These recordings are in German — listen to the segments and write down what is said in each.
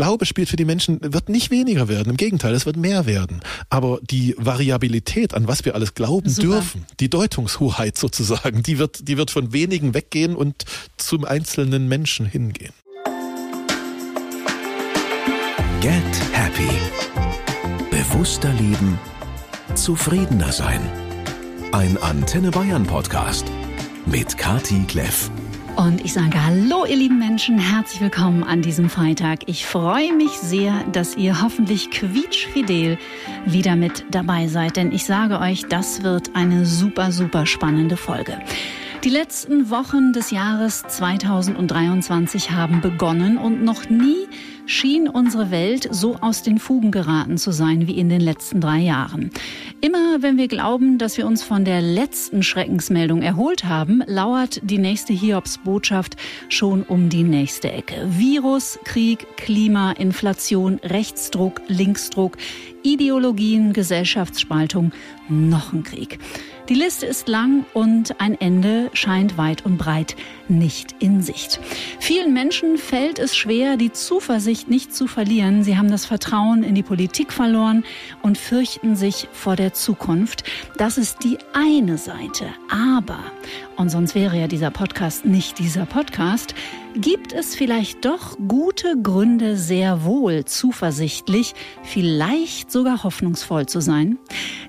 Glaube spielt für die Menschen, wird nicht weniger werden. Im Gegenteil, es wird mehr werden. Aber die Variabilität, an was wir alles glauben Super. dürfen, die Deutungshoheit sozusagen, die wird, die wird von wenigen weggehen und zum einzelnen Menschen hingehen. Get Happy. Bewusster leben, zufriedener sein. Ein Antenne Bayern Podcast mit Kati Kleff. Und ich sage Hallo, ihr lieben Menschen, herzlich willkommen an diesem Freitag. Ich freue mich sehr, dass ihr hoffentlich quietschfidel wieder mit dabei seid, denn ich sage euch, das wird eine super, super spannende Folge. Die letzten Wochen des Jahres 2023 haben begonnen und noch nie schien unsere Welt so aus den Fugen geraten zu sein wie in den letzten drei Jahren. Immer wenn wir glauben, dass wir uns von der letzten Schreckensmeldung erholt haben, lauert die nächste Hiobsbotschaft schon um die nächste Ecke. Virus, Krieg, Klima, Inflation, Rechtsdruck, Linksdruck, Ideologien, Gesellschaftsspaltung, noch ein Krieg. Die Liste ist lang und ein Ende scheint weit und breit nicht in Sicht. Vielen Menschen fällt es schwer, die Zuversicht nicht zu verlieren. Sie haben das Vertrauen in die Politik verloren und fürchten sich vor der Zukunft. Das ist die eine Seite. Aber, und sonst wäre ja dieser Podcast nicht dieser Podcast, gibt es vielleicht doch gute Gründe, sehr wohl zuversichtlich, vielleicht sogar hoffnungsvoll zu sein.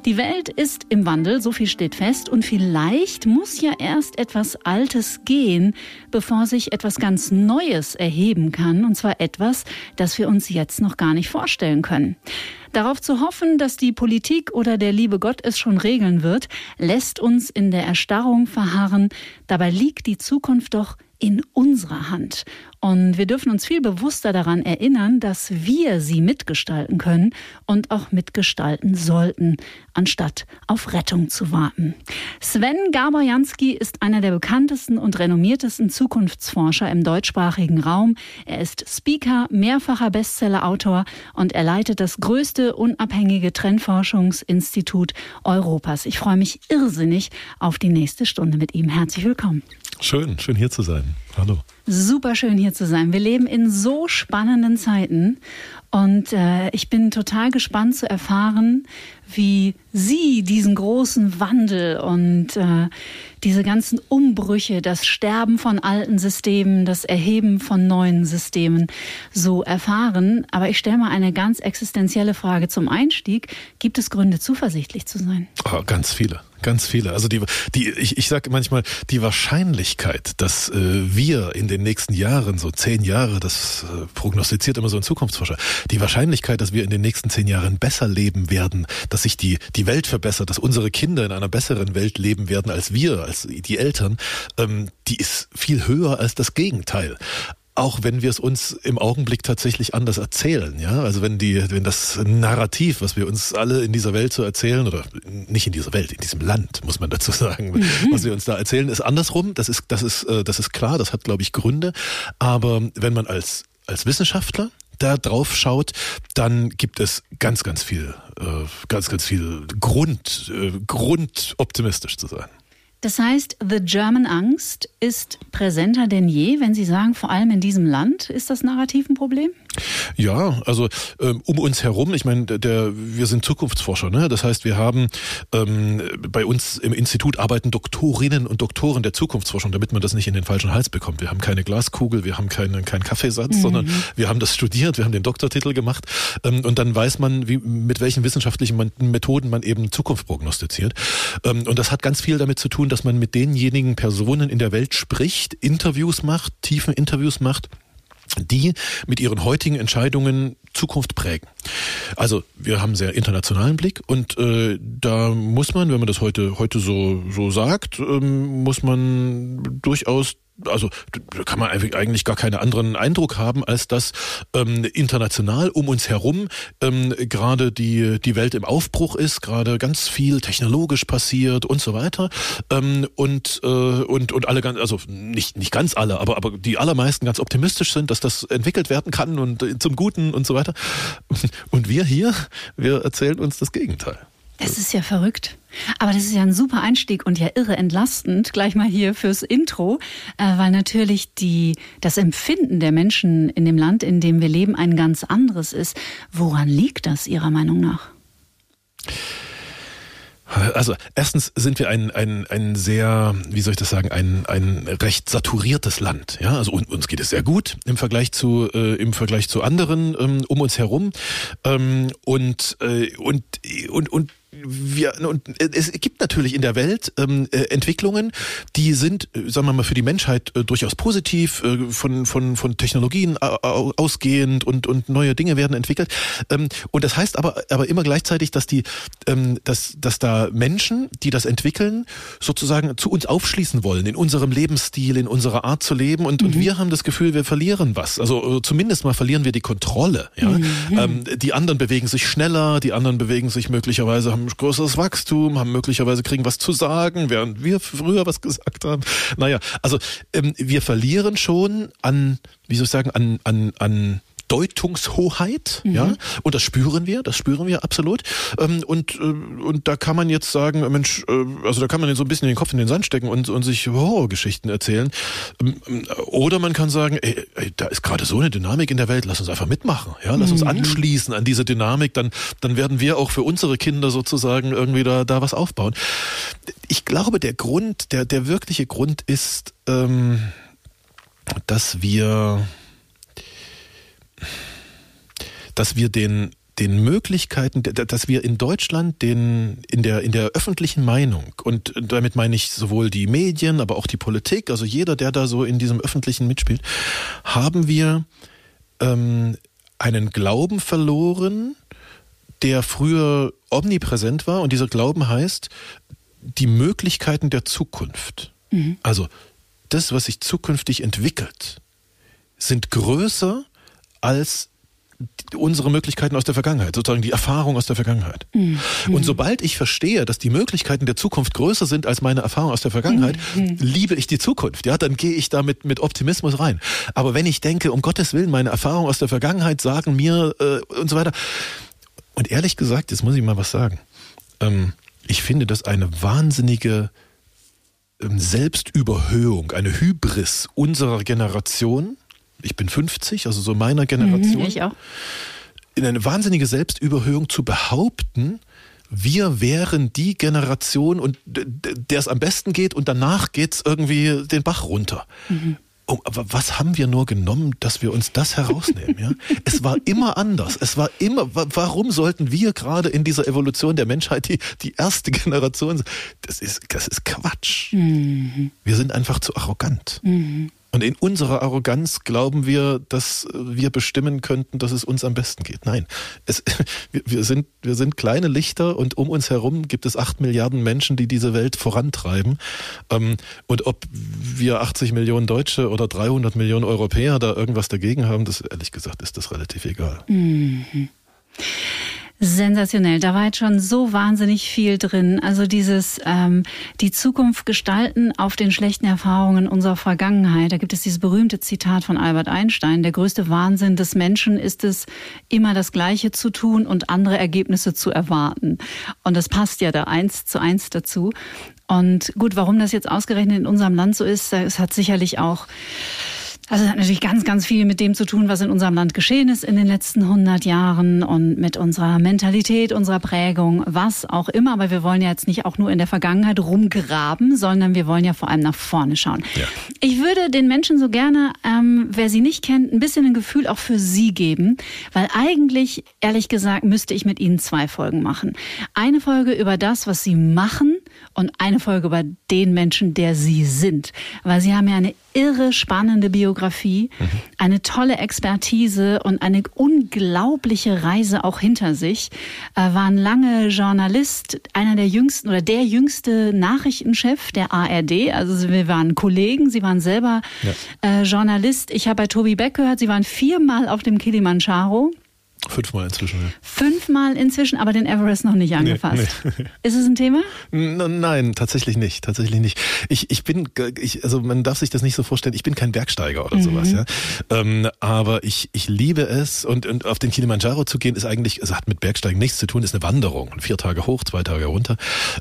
Die Welt ist im Wandel, so viel steht fest, und vielleicht muss ja erst etwas Altes gehen, bevor sich etwas ganz Neues erheben kann, und zwar etwas, das wir uns jetzt noch gar nicht vorstellen können. Darauf zu hoffen, dass die Politik oder der liebe Gott es schon regeln wird, lässt uns in der Erstarrung verharren. Dabei liegt die Zukunft doch in unserer Hand. Und wir dürfen uns viel bewusster daran erinnern, dass wir sie mitgestalten können und auch mitgestalten sollten, anstatt auf Rettung zu warten. Sven Gaborjanski ist einer der bekanntesten und renommiertesten Zukunftsforscher im deutschsprachigen Raum. Er ist Speaker, mehrfacher Bestsellerautor und er leitet das größte unabhängige Trendforschungsinstitut Europas. Ich freue mich irrsinnig auf die nächste Stunde mit ihm. Herzlich willkommen. Schön, schön hier zu sein. Hallo. Super schön hier zu sein. Wir leben in so spannenden Zeiten und äh, ich bin total gespannt zu erfahren, wie Sie diesen großen Wandel und äh, diese ganzen Umbrüche, das Sterben von alten Systemen, das Erheben von neuen Systemen so erfahren. Aber ich stelle mal eine ganz existenzielle Frage zum Einstieg. Gibt es Gründe, zuversichtlich zu sein? Oh, ganz viele. Ganz viele. Also die, die ich, ich sage manchmal, die Wahrscheinlichkeit, dass äh, wir in den nächsten Jahren, so zehn Jahre, das äh, prognostiziert immer so ein Zukunftsforscher, die Wahrscheinlichkeit, dass wir in den nächsten zehn Jahren besser leben werden, dass sich die, die Welt verbessert, dass unsere Kinder in einer besseren Welt leben werden als wir, als die Eltern, ähm, die ist viel höher als das Gegenteil auch wenn wir es uns im Augenblick tatsächlich anders erzählen, ja, also wenn die, wenn das Narrativ, was wir uns alle in dieser Welt so erzählen oder nicht in dieser Welt, in diesem Land, muss man dazu sagen, mhm. was wir uns da erzählen, ist andersrum. Das ist, das ist, äh, das ist klar. Das hat, glaube ich, Gründe. Aber wenn man als als Wissenschaftler da drauf schaut, dann gibt es ganz, ganz viel, äh, ganz, ganz viel Grund, äh, Grund optimistisch zu sein. Das heißt, The German Angst ist präsenter denn je, wenn Sie sagen, vor allem in diesem Land ist das Narrativ ein Problem? Ja, also ähm, um uns herum, ich meine, der, wir sind Zukunftsforscher, ne? Das heißt, wir haben ähm, bei uns im Institut arbeiten Doktorinnen und Doktoren der Zukunftsforschung, damit man das nicht in den falschen Hals bekommt. Wir haben keine Glaskugel, wir haben keinen keinen Kaffeesatz, mhm. sondern wir haben das studiert, wir haben den Doktortitel gemacht ähm, und dann weiß man, wie, mit welchen wissenschaftlichen Methoden man eben Zukunft prognostiziert. Ähm, und das hat ganz viel damit zu tun, dass man mit denjenigen Personen in der Welt spricht, Interviews macht, tiefen Interviews macht die mit ihren heutigen Entscheidungen Zukunft prägen. Also wir haben einen sehr internationalen Blick und äh, da muss man, wenn man das heute heute so so sagt, ähm, muss man durchaus also da kann man eigentlich gar keinen anderen Eindruck haben, als dass ähm, international um uns herum ähm, gerade die die Welt im Aufbruch ist, gerade ganz viel technologisch passiert und so weiter ähm, und äh, und und alle ganz also nicht nicht ganz alle, aber aber die allermeisten ganz optimistisch sind, dass das entwickelt werden kann und äh, zum Guten und so weiter. Und wir hier, wir erzählen uns das Gegenteil. Das ist ja verrückt. Aber das ist ja ein super Einstieg und ja irre entlastend, gleich mal hier fürs Intro, äh, weil natürlich die, das Empfinden der Menschen in dem Land, in dem wir leben, ein ganz anderes ist. Woran liegt das Ihrer Meinung nach? Also erstens sind wir ein, ein, ein sehr, wie soll ich das sagen, ein, ein recht saturiertes Land. Ja, also uns geht es sehr gut im Vergleich zu äh, im Vergleich zu anderen ähm, um uns herum ähm, und äh, und und und wir, und es gibt natürlich in der Welt ähm, äh, Entwicklungen, die sind, äh, sagen wir mal, für die Menschheit äh, durchaus positiv, äh, von, von, von Technologien ausgehend und, und neue Dinge werden entwickelt. Ähm, und das heißt aber, aber immer gleichzeitig, dass die, ähm, dass, dass da Menschen, die das entwickeln, sozusagen zu uns aufschließen wollen, in unserem Lebensstil, in unserer Art zu leben. Und, mhm. und wir haben das Gefühl, wir verlieren was. Also äh, zumindest mal verlieren wir die Kontrolle. Ja? Mhm. Ähm, die anderen bewegen sich schneller, die anderen bewegen sich möglicherweise, haben haben größeres Wachstum, haben möglicherweise kriegen was zu sagen, während wir früher was gesagt haben. Naja, also ähm, wir verlieren schon an, wie soll ich sagen, an, an, an Deutungshoheit, mhm. ja, und das spüren wir, das spüren wir absolut. Ähm, und, äh, und da kann man jetzt sagen, Mensch, äh, also da kann man so ein bisschen den Kopf in den Sand stecken und, und sich Horrorgeschichten erzählen. Ähm, oder man kann sagen, ey, ey da ist gerade so eine Dynamik in der Welt, lass uns einfach mitmachen, ja, lass uns mhm. anschließen an diese Dynamik, dann, dann werden wir auch für unsere Kinder sozusagen irgendwie da, da was aufbauen. Ich glaube, der Grund, der, der wirkliche Grund ist, ähm, dass wir dass wir den den Möglichkeiten, dass wir in Deutschland den in der in der öffentlichen Meinung und damit meine ich sowohl die Medien, aber auch die Politik, also jeder, der da so in diesem öffentlichen mitspielt, haben wir ähm, einen Glauben verloren, der früher omnipräsent war und dieser Glauben heißt die Möglichkeiten der Zukunft. Mhm. Also das, was sich zukünftig entwickelt, sind größer als unsere Möglichkeiten aus der Vergangenheit, sozusagen die Erfahrung aus der Vergangenheit. Mhm. Und sobald ich verstehe, dass die Möglichkeiten der Zukunft größer sind als meine Erfahrung aus der Vergangenheit, mhm. liebe ich die Zukunft. Ja, dann gehe ich da mit, Optimismus rein. Aber wenn ich denke, um Gottes Willen, meine Erfahrungen aus der Vergangenheit sagen mir äh, und so weiter. Und ehrlich gesagt, jetzt muss ich mal was sagen. Ähm, ich finde das eine wahnsinnige ähm, Selbstüberhöhung, eine Hybris unserer Generation, ich bin 50, also so meiner Generation. Mhm, ich auch. In eine wahnsinnige Selbstüberhöhung zu behaupten, wir wären die Generation und der es am besten geht und danach geht's irgendwie den Bach runter. Mhm. Oh, aber was haben wir nur genommen, dass wir uns das herausnehmen? Ja? es war immer anders. Es war immer, warum sollten wir gerade in dieser Evolution der Menschheit die, die erste Generation sein? Das ist, das ist Quatsch. Mhm. Wir sind einfach zu arrogant. Mhm. Und in unserer Arroganz glauben wir, dass wir bestimmen könnten, dass es uns am besten geht. Nein, es, wir, sind, wir sind kleine Lichter und um uns herum gibt es acht Milliarden Menschen, die diese Welt vorantreiben. Ähm, und ob wir 80 Millionen Deutsche oder 300 Millionen Europäer da irgendwas dagegen haben, das ehrlich gesagt ist das relativ egal. Mhm. Sensationell. Da war jetzt schon so wahnsinnig viel drin. Also dieses ähm, die Zukunft gestalten auf den schlechten Erfahrungen unserer Vergangenheit. Da gibt es dieses berühmte Zitat von Albert Einstein: Der größte Wahnsinn des Menschen ist es, immer das Gleiche zu tun und andere Ergebnisse zu erwarten. Und das passt ja da eins zu eins dazu. Und gut, warum das jetzt ausgerechnet in unserem Land so ist, es hat sicherlich auch also es hat natürlich ganz, ganz viel mit dem zu tun, was in unserem Land geschehen ist in den letzten 100 Jahren und mit unserer Mentalität, unserer Prägung, was auch immer. Aber wir wollen ja jetzt nicht auch nur in der Vergangenheit rumgraben, sondern wir wollen ja vor allem nach vorne schauen. Ja. Ich würde den Menschen so gerne, ähm, wer sie nicht kennt, ein bisschen ein Gefühl auch für sie geben, weil eigentlich, ehrlich gesagt, müsste ich mit ihnen zwei Folgen machen. Eine Folge über das, was sie machen und eine Folge über den Menschen, der sie sind. Weil sie haben ja eine irre spannende Biografie, mhm. eine tolle Expertise und eine unglaubliche Reise auch hinter sich. Er war ein lange Journalist, einer der jüngsten oder der jüngste Nachrichtenchef der ARD. Also wir waren Kollegen, Sie waren selber ja. äh, Journalist. Ich habe bei Tobi Beck gehört, Sie waren viermal auf dem Kilimanjaro. Fünfmal inzwischen. Ja. Fünfmal inzwischen, aber den Everest noch nicht angefasst. Nee, nee. Ist es ein Thema? Nein, tatsächlich nicht. Tatsächlich nicht. Ich, ich bin, ich, also man darf sich das nicht so vorstellen. Ich bin kein Bergsteiger oder mhm. sowas, ja. Ähm, aber ich, ich liebe es und, und auf den Kilimanjaro zu gehen ist eigentlich, es hat mit Bergsteigen nichts zu tun, ist eine Wanderung. Vier Tage hoch, zwei Tage runter.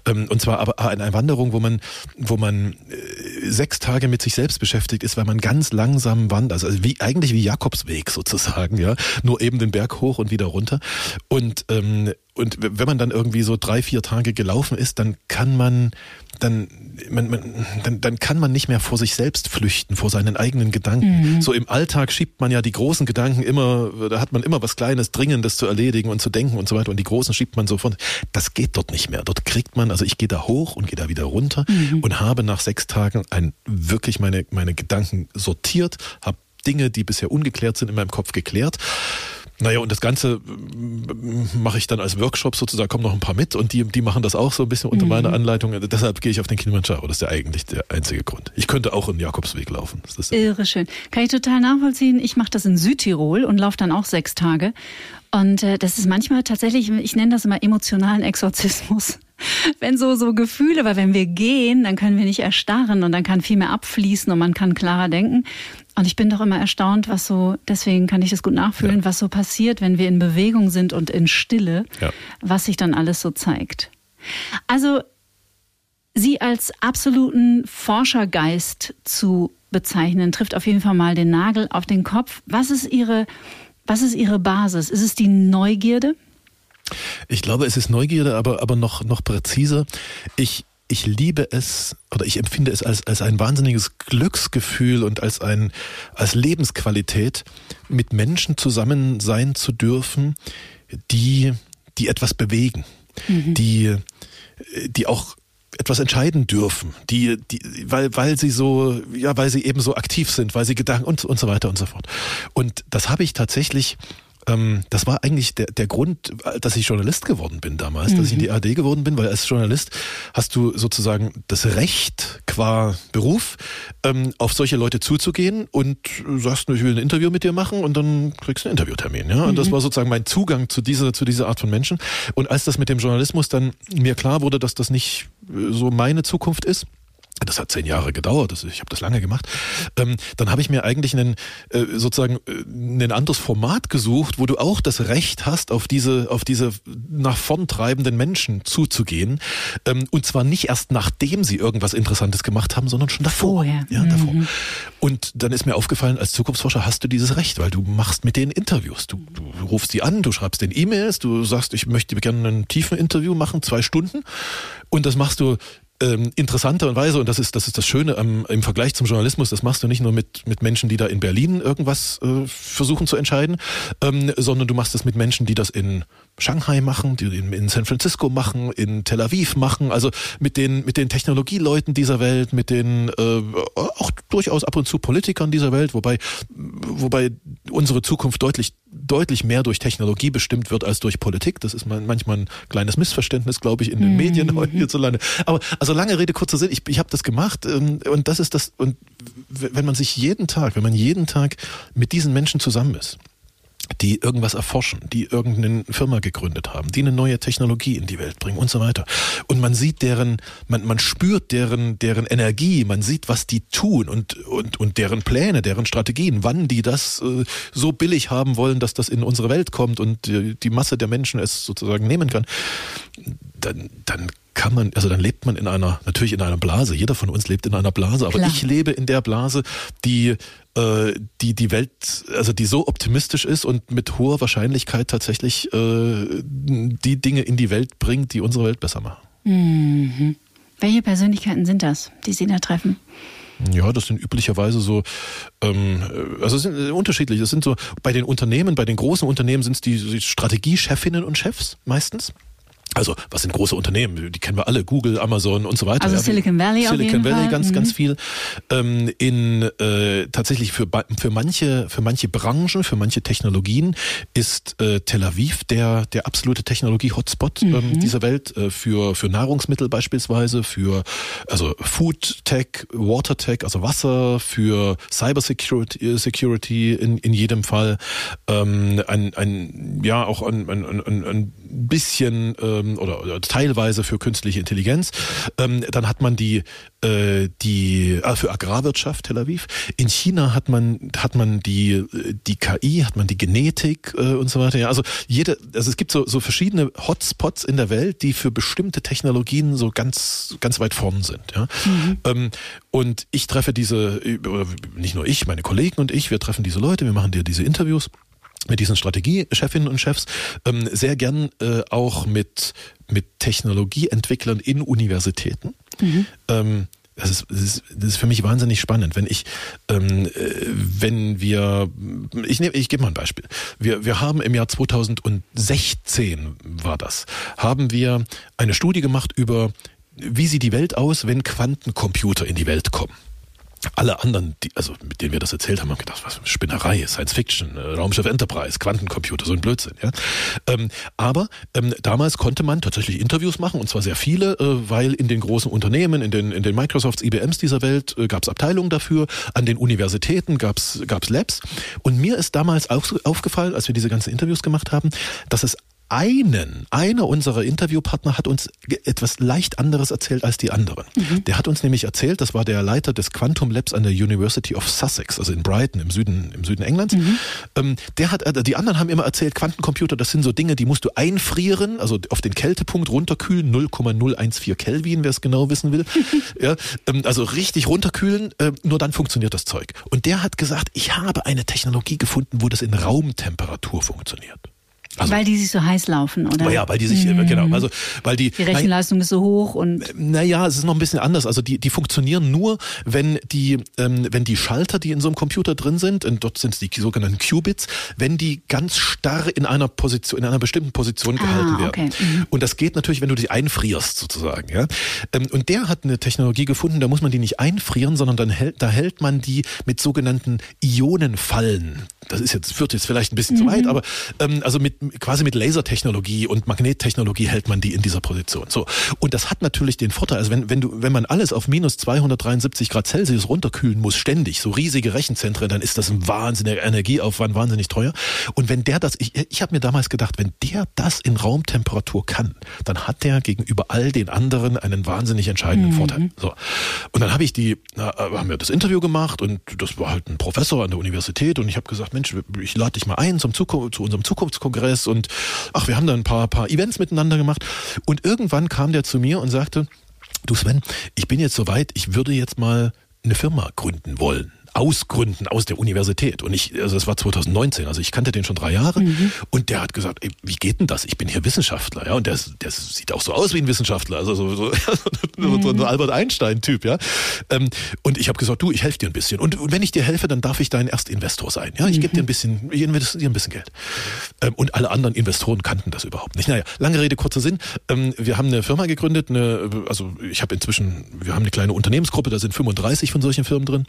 Ähm, und zwar aber eine Wanderung, wo man, wo man äh, sechs Tage mit sich selbst beschäftigt ist, weil man ganz langsam wandert. Also wie, eigentlich wie Jakobsweg sozusagen, ja. Nur eben den Berg hoch und wieder runter. Und, ähm, und wenn man dann irgendwie so drei, vier Tage gelaufen ist, dann kann man, dann, man, man, dann, dann kann man nicht mehr vor sich selbst flüchten, vor seinen eigenen Gedanken. Mhm. So im Alltag schiebt man ja die großen Gedanken immer, da hat man immer was Kleines, Dringendes zu erledigen und zu denken und so weiter. Und die großen schiebt man sofort. Das geht dort nicht mehr. Dort kriegt man, also ich gehe da hoch und gehe da wieder runter mhm. und habe nach sechs Tagen ein, wirklich meine, meine Gedanken sortiert, habe Dinge, die bisher ungeklärt sind, in meinem Kopf geklärt naja, und das Ganze äh, mache ich dann als Workshop sozusagen, kommen noch ein paar mit und die, die machen das auch so ein bisschen unter mhm. meiner Anleitung. Also deshalb gehe ich auf den Kilimanjaro. Das ist ja eigentlich der einzige Grund. Ich könnte auch einen Jakobsweg laufen. Das ist Irre schön. Kann ich total nachvollziehen. Ich mache das in Südtirol und laufe dann auch sechs Tage. Und äh, das ist manchmal tatsächlich, ich nenne das immer emotionalen Exorzismus. Wenn so, so Gefühle, weil wenn wir gehen, dann können wir nicht erstarren und dann kann viel mehr abfließen und man kann klarer denken. Und ich bin doch immer erstaunt, was so, deswegen kann ich das gut nachfühlen, ja. was so passiert, wenn wir in Bewegung sind und in Stille, ja. was sich dann alles so zeigt. Also, Sie als absoluten Forschergeist zu bezeichnen, trifft auf jeden Fall mal den Nagel auf den Kopf. Was ist Ihre, was ist Ihre Basis? Ist es die Neugierde? Ich glaube, es ist Neugierde, aber, aber noch, noch präziser. Ich, ich liebe es oder ich empfinde es als, als ein wahnsinniges Glücksgefühl und als ein, als Lebensqualität, mit Menschen zusammen sein zu dürfen, die, die etwas bewegen, mhm. die, die auch etwas entscheiden dürfen, die, die, weil, weil sie so, ja, weil sie eben so aktiv sind, weil sie Gedanken und, und so weiter und so fort. Und das habe ich tatsächlich ähm, das war eigentlich der, der Grund, dass ich Journalist geworden bin damals, mhm. dass ich in die mhm. AD geworden bin, weil als Journalist hast du sozusagen das Recht qua Beruf, ähm, auf solche Leute zuzugehen und sagst, ich will ein Interview mit dir machen und dann kriegst du einen Interviewtermin. Ja? Und mhm. das war sozusagen mein Zugang zu dieser, zu dieser Art von Menschen. Und als das mit dem Journalismus dann mir klar wurde, dass das nicht so meine Zukunft ist, das hat zehn Jahre gedauert, das, ich habe das lange gemacht, ähm, dann habe ich mir eigentlich einen, äh, sozusagen äh, ein anderes Format gesucht, wo du auch das Recht hast, auf diese, auf diese nach vorn treibenden Menschen zuzugehen. Ähm, und zwar nicht erst nachdem sie irgendwas Interessantes gemacht haben, sondern schon davor. Vorher. Ja, davor. Mhm. Und dann ist mir aufgefallen, als Zukunftsforscher hast du dieses Recht, weil du machst mit denen Interviews. Du, du rufst die an, du schreibst den E-Mails, du sagst, ich möchte gerne ein tiefen Interview machen, zwei Stunden. Und das machst du ähm, interessanterweise, und das ist, das ist das Schöne ähm, im Vergleich zum Journalismus, das machst du nicht nur mit, mit Menschen, die da in Berlin irgendwas äh, versuchen zu entscheiden, ähm, sondern du machst es mit Menschen, die das in Shanghai machen, die in, in San Francisco machen, in Tel Aviv machen, also mit den, mit den Technologieleuten dieser Welt, mit den äh, auch durchaus ab und zu Politikern dieser Welt, wobei, wobei unsere Zukunft deutlich deutlich mehr durch Technologie bestimmt wird als durch Politik. Das ist manchmal ein kleines Missverständnis, glaube ich, in den mhm. Medien heute hierzulande. Aber also lange Rede, kurzer Sinn, ich, ich habe das gemacht ähm, und das ist das, und wenn man sich jeden Tag, wenn man jeden Tag mit diesen Menschen zusammen ist, die irgendwas erforschen, die irgendeine Firma gegründet haben, die eine neue Technologie in die Welt bringen und so weiter. Und man sieht deren, man, man spürt deren, deren Energie, man sieht, was die tun und, und, und deren Pläne, deren Strategien, wann die das äh, so billig haben wollen, dass das in unsere Welt kommt und die, die Masse der Menschen es sozusagen nehmen kann. Dann, dann kann man, also dann lebt man in einer, natürlich in einer Blase. Jeder von uns lebt in einer Blase, aber Klar. ich lebe in der Blase, die äh, die die Welt, also die so optimistisch ist und mit hoher Wahrscheinlichkeit tatsächlich äh, die Dinge in die Welt bringt, die unsere Welt besser machen. Mhm. Welche Persönlichkeiten sind das, die Sie da treffen? Ja, das sind üblicherweise so, ähm, also es sind unterschiedlich. Es sind so bei den Unternehmen, bei den großen Unternehmen sind es die, die Strategiechefinnen und Chefs meistens Also was sind große Unternehmen? Die kennen wir alle, Google, Amazon und so weiter. Also Silicon Valley Silicon Valley Fall. ganz, Mhm. ganz viel. Ähm, in äh, tatsächlich für für manche für manche Branchen, für manche Technologien ist äh, Tel Aviv der der absolute Technologie-Hotspot Mhm. ähm, dieser Welt äh, für für Nahrungsmittel beispielsweise, für also Food Tech, Water Tech, also Wasser, für Cyber Security, äh, Security in in jedem Fall ähm, ein ein ja auch ein ein, ein, ein bisschen ähm, oder, oder teilweise für künstliche Intelligenz. Ähm, dann hat man die äh, die äh, für Agrarwirtschaft Tel Aviv. In China hat man hat man die äh, die KI, hat man die Genetik äh, und so weiter. Ja, also jede also es gibt so so verschiedene Hotspots in der Welt, die für bestimmte Technologien so ganz ganz weit vorn sind. Ja. Ähm, und ich treffe diese oder nicht nur ich, meine Kollegen und ich, wir treffen diese Leute, wir machen dir diese Interviews mit diesen Strategiechefinnen und Chefs ähm, sehr gern äh, auch mit mit Technologieentwicklern in Universitäten. Ähm, das ist, das, ist, das ist für mich wahnsinnig spannend, wenn ich, ähm, äh, wenn wir, ich nehme, ich gebe mal ein Beispiel. Wir, wir haben im Jahr 2016 war das, haben wir eine Studie gemacht über, wie sieht die Welt aus, wenn Quantencomputer in die Welt kommen alle anderen, die, also mit denen wir das erzählt haben, haben gedacht, was für eine Spinnerei, Science Fiction, äh, Raumschiff Enterprise, Quantencomputer, so ein Blödsinn. Ja? Ähm, aber ähm, damals konnte man tatsächlich Interviews machen, und zwar sehr viele, äh, weil in den großen Unternehmen, in den, in den Microsofts, IBMs dieser Welt äh, gab es Abteilungen dafür, an den Universitäten gab es Labs. Und mir ist damals auch so aufgefallen, als wir diese ganzen Interviews gemacht haben, dass es einen, einer unserer Interviewpartner hat uns etwas leicht anderes erzählt als die anderen. Der hat uns nämlich erzählt, das war der Leiter des Quantum Labs an der University of Sussex, also in Brighton im Süden, im Süden Englands. Ähm, der hat, äh, die anderen haben immer erzählt, Quantencomputer, das sind so Dinge, die musst du einfrieren, also auf den Kältepunkt runterkühlen, 0,014 Kelvin, wer es genau wissen will. ja, ähm, also richtig runterkühlen, äh, nur dann funktioniert das Zeug. Und der hat gesagt, ich habe eine Technologie gefunden, wo das in Raumtemperatur funktioniert. Also, Weil die sich so heiß laufen, oder? ja, weil die sich, äh, genau, also, weil die, Die Rechenleistung ist so hoch und naja, es ist noch ein bisschen anders. Also die, die funktionieren nur, wenn die, ähm, wenn die Schalter, die in so einem Computer drin sind, und dort sind es die sogenannten Qubits, wenn die ganz starr in einer Position, in einer bestimmten Position gehalten werden. okay. Mhm. Und das geht natürlich, wenn du die einfrierst, sozusagen. Ja? Ähm, Und der hat eine Technologie gefunden, da muss man die nicht einfrieren, sondern dann hält, da hält man die mit sogenannten Ionenfallen. Das ist jetzt, führt jetzt vielleicht ein bisschen zu weit, aber ähm, also mit quasi mit Lasertechnologie und Magnettechnologie hält man die in dieser Position. So. Und das hat natürlich den Vorteil, also wenn, wenn du, wenn man alles auf minus 273 Grad Celsius runterkühlen muss, ständig, so riesige Rechenzentren, dann ist das ein wahnsinniger Energieaufwand, wahnsinnig teuer. Und wenn der das, ich, ich habe mir damals gedacht, wenn der das in Raumtemperatur kann, dann hat der gegenüber all den anderen einen wahnsinnig entscheidenden Vorteil. So. Und dann habe ich die, na, äh, haben wir das Interview gemacht und das war halt ein Professor an der Universität und ich habe gesagt, Mensch, ich lade dich mal ein zum Zukunft, zu unserem Zukunftskongress und ach, wir haben da ein paar, paar Events miteinander gemacht. Und irgendwann kam der zu mir und sagte, du Sven, ich bin jetzt soweit, ich würde jetzt mal eine Firma gründen wollen. Ausgründen aus der Universität. Und ich, also das war 2019, also ich kannte den schon drei Jahre. Und der hat gesagt, ey, wie geht denn das? Ich bin hier Wissenschaftler, ja. Und der, der sieht auch so aus wie ein Wissenschaftler, also so, so, so, so ein Albert Einstein-Typ, ja. Ähm, und ich habe gesagt, du, ich helfe dir ein bisschen. Und wenn ich dir helfe, dann darf ich dein Erstinvestor sein. Ja, ich gebe dir ein bisschen, ich investiere ein bisschen Geld. Ähm, und alle anderen Investoren kannten das überhaupt nicht. Naja, lange Rede, kurzer Sinn. Ähm, wir haben eine Firma gegründet, eine, also ich habe inzwischen, wir haben eine kleine Unternehmensgruppe, da sind 35 von solchen Firmen drin.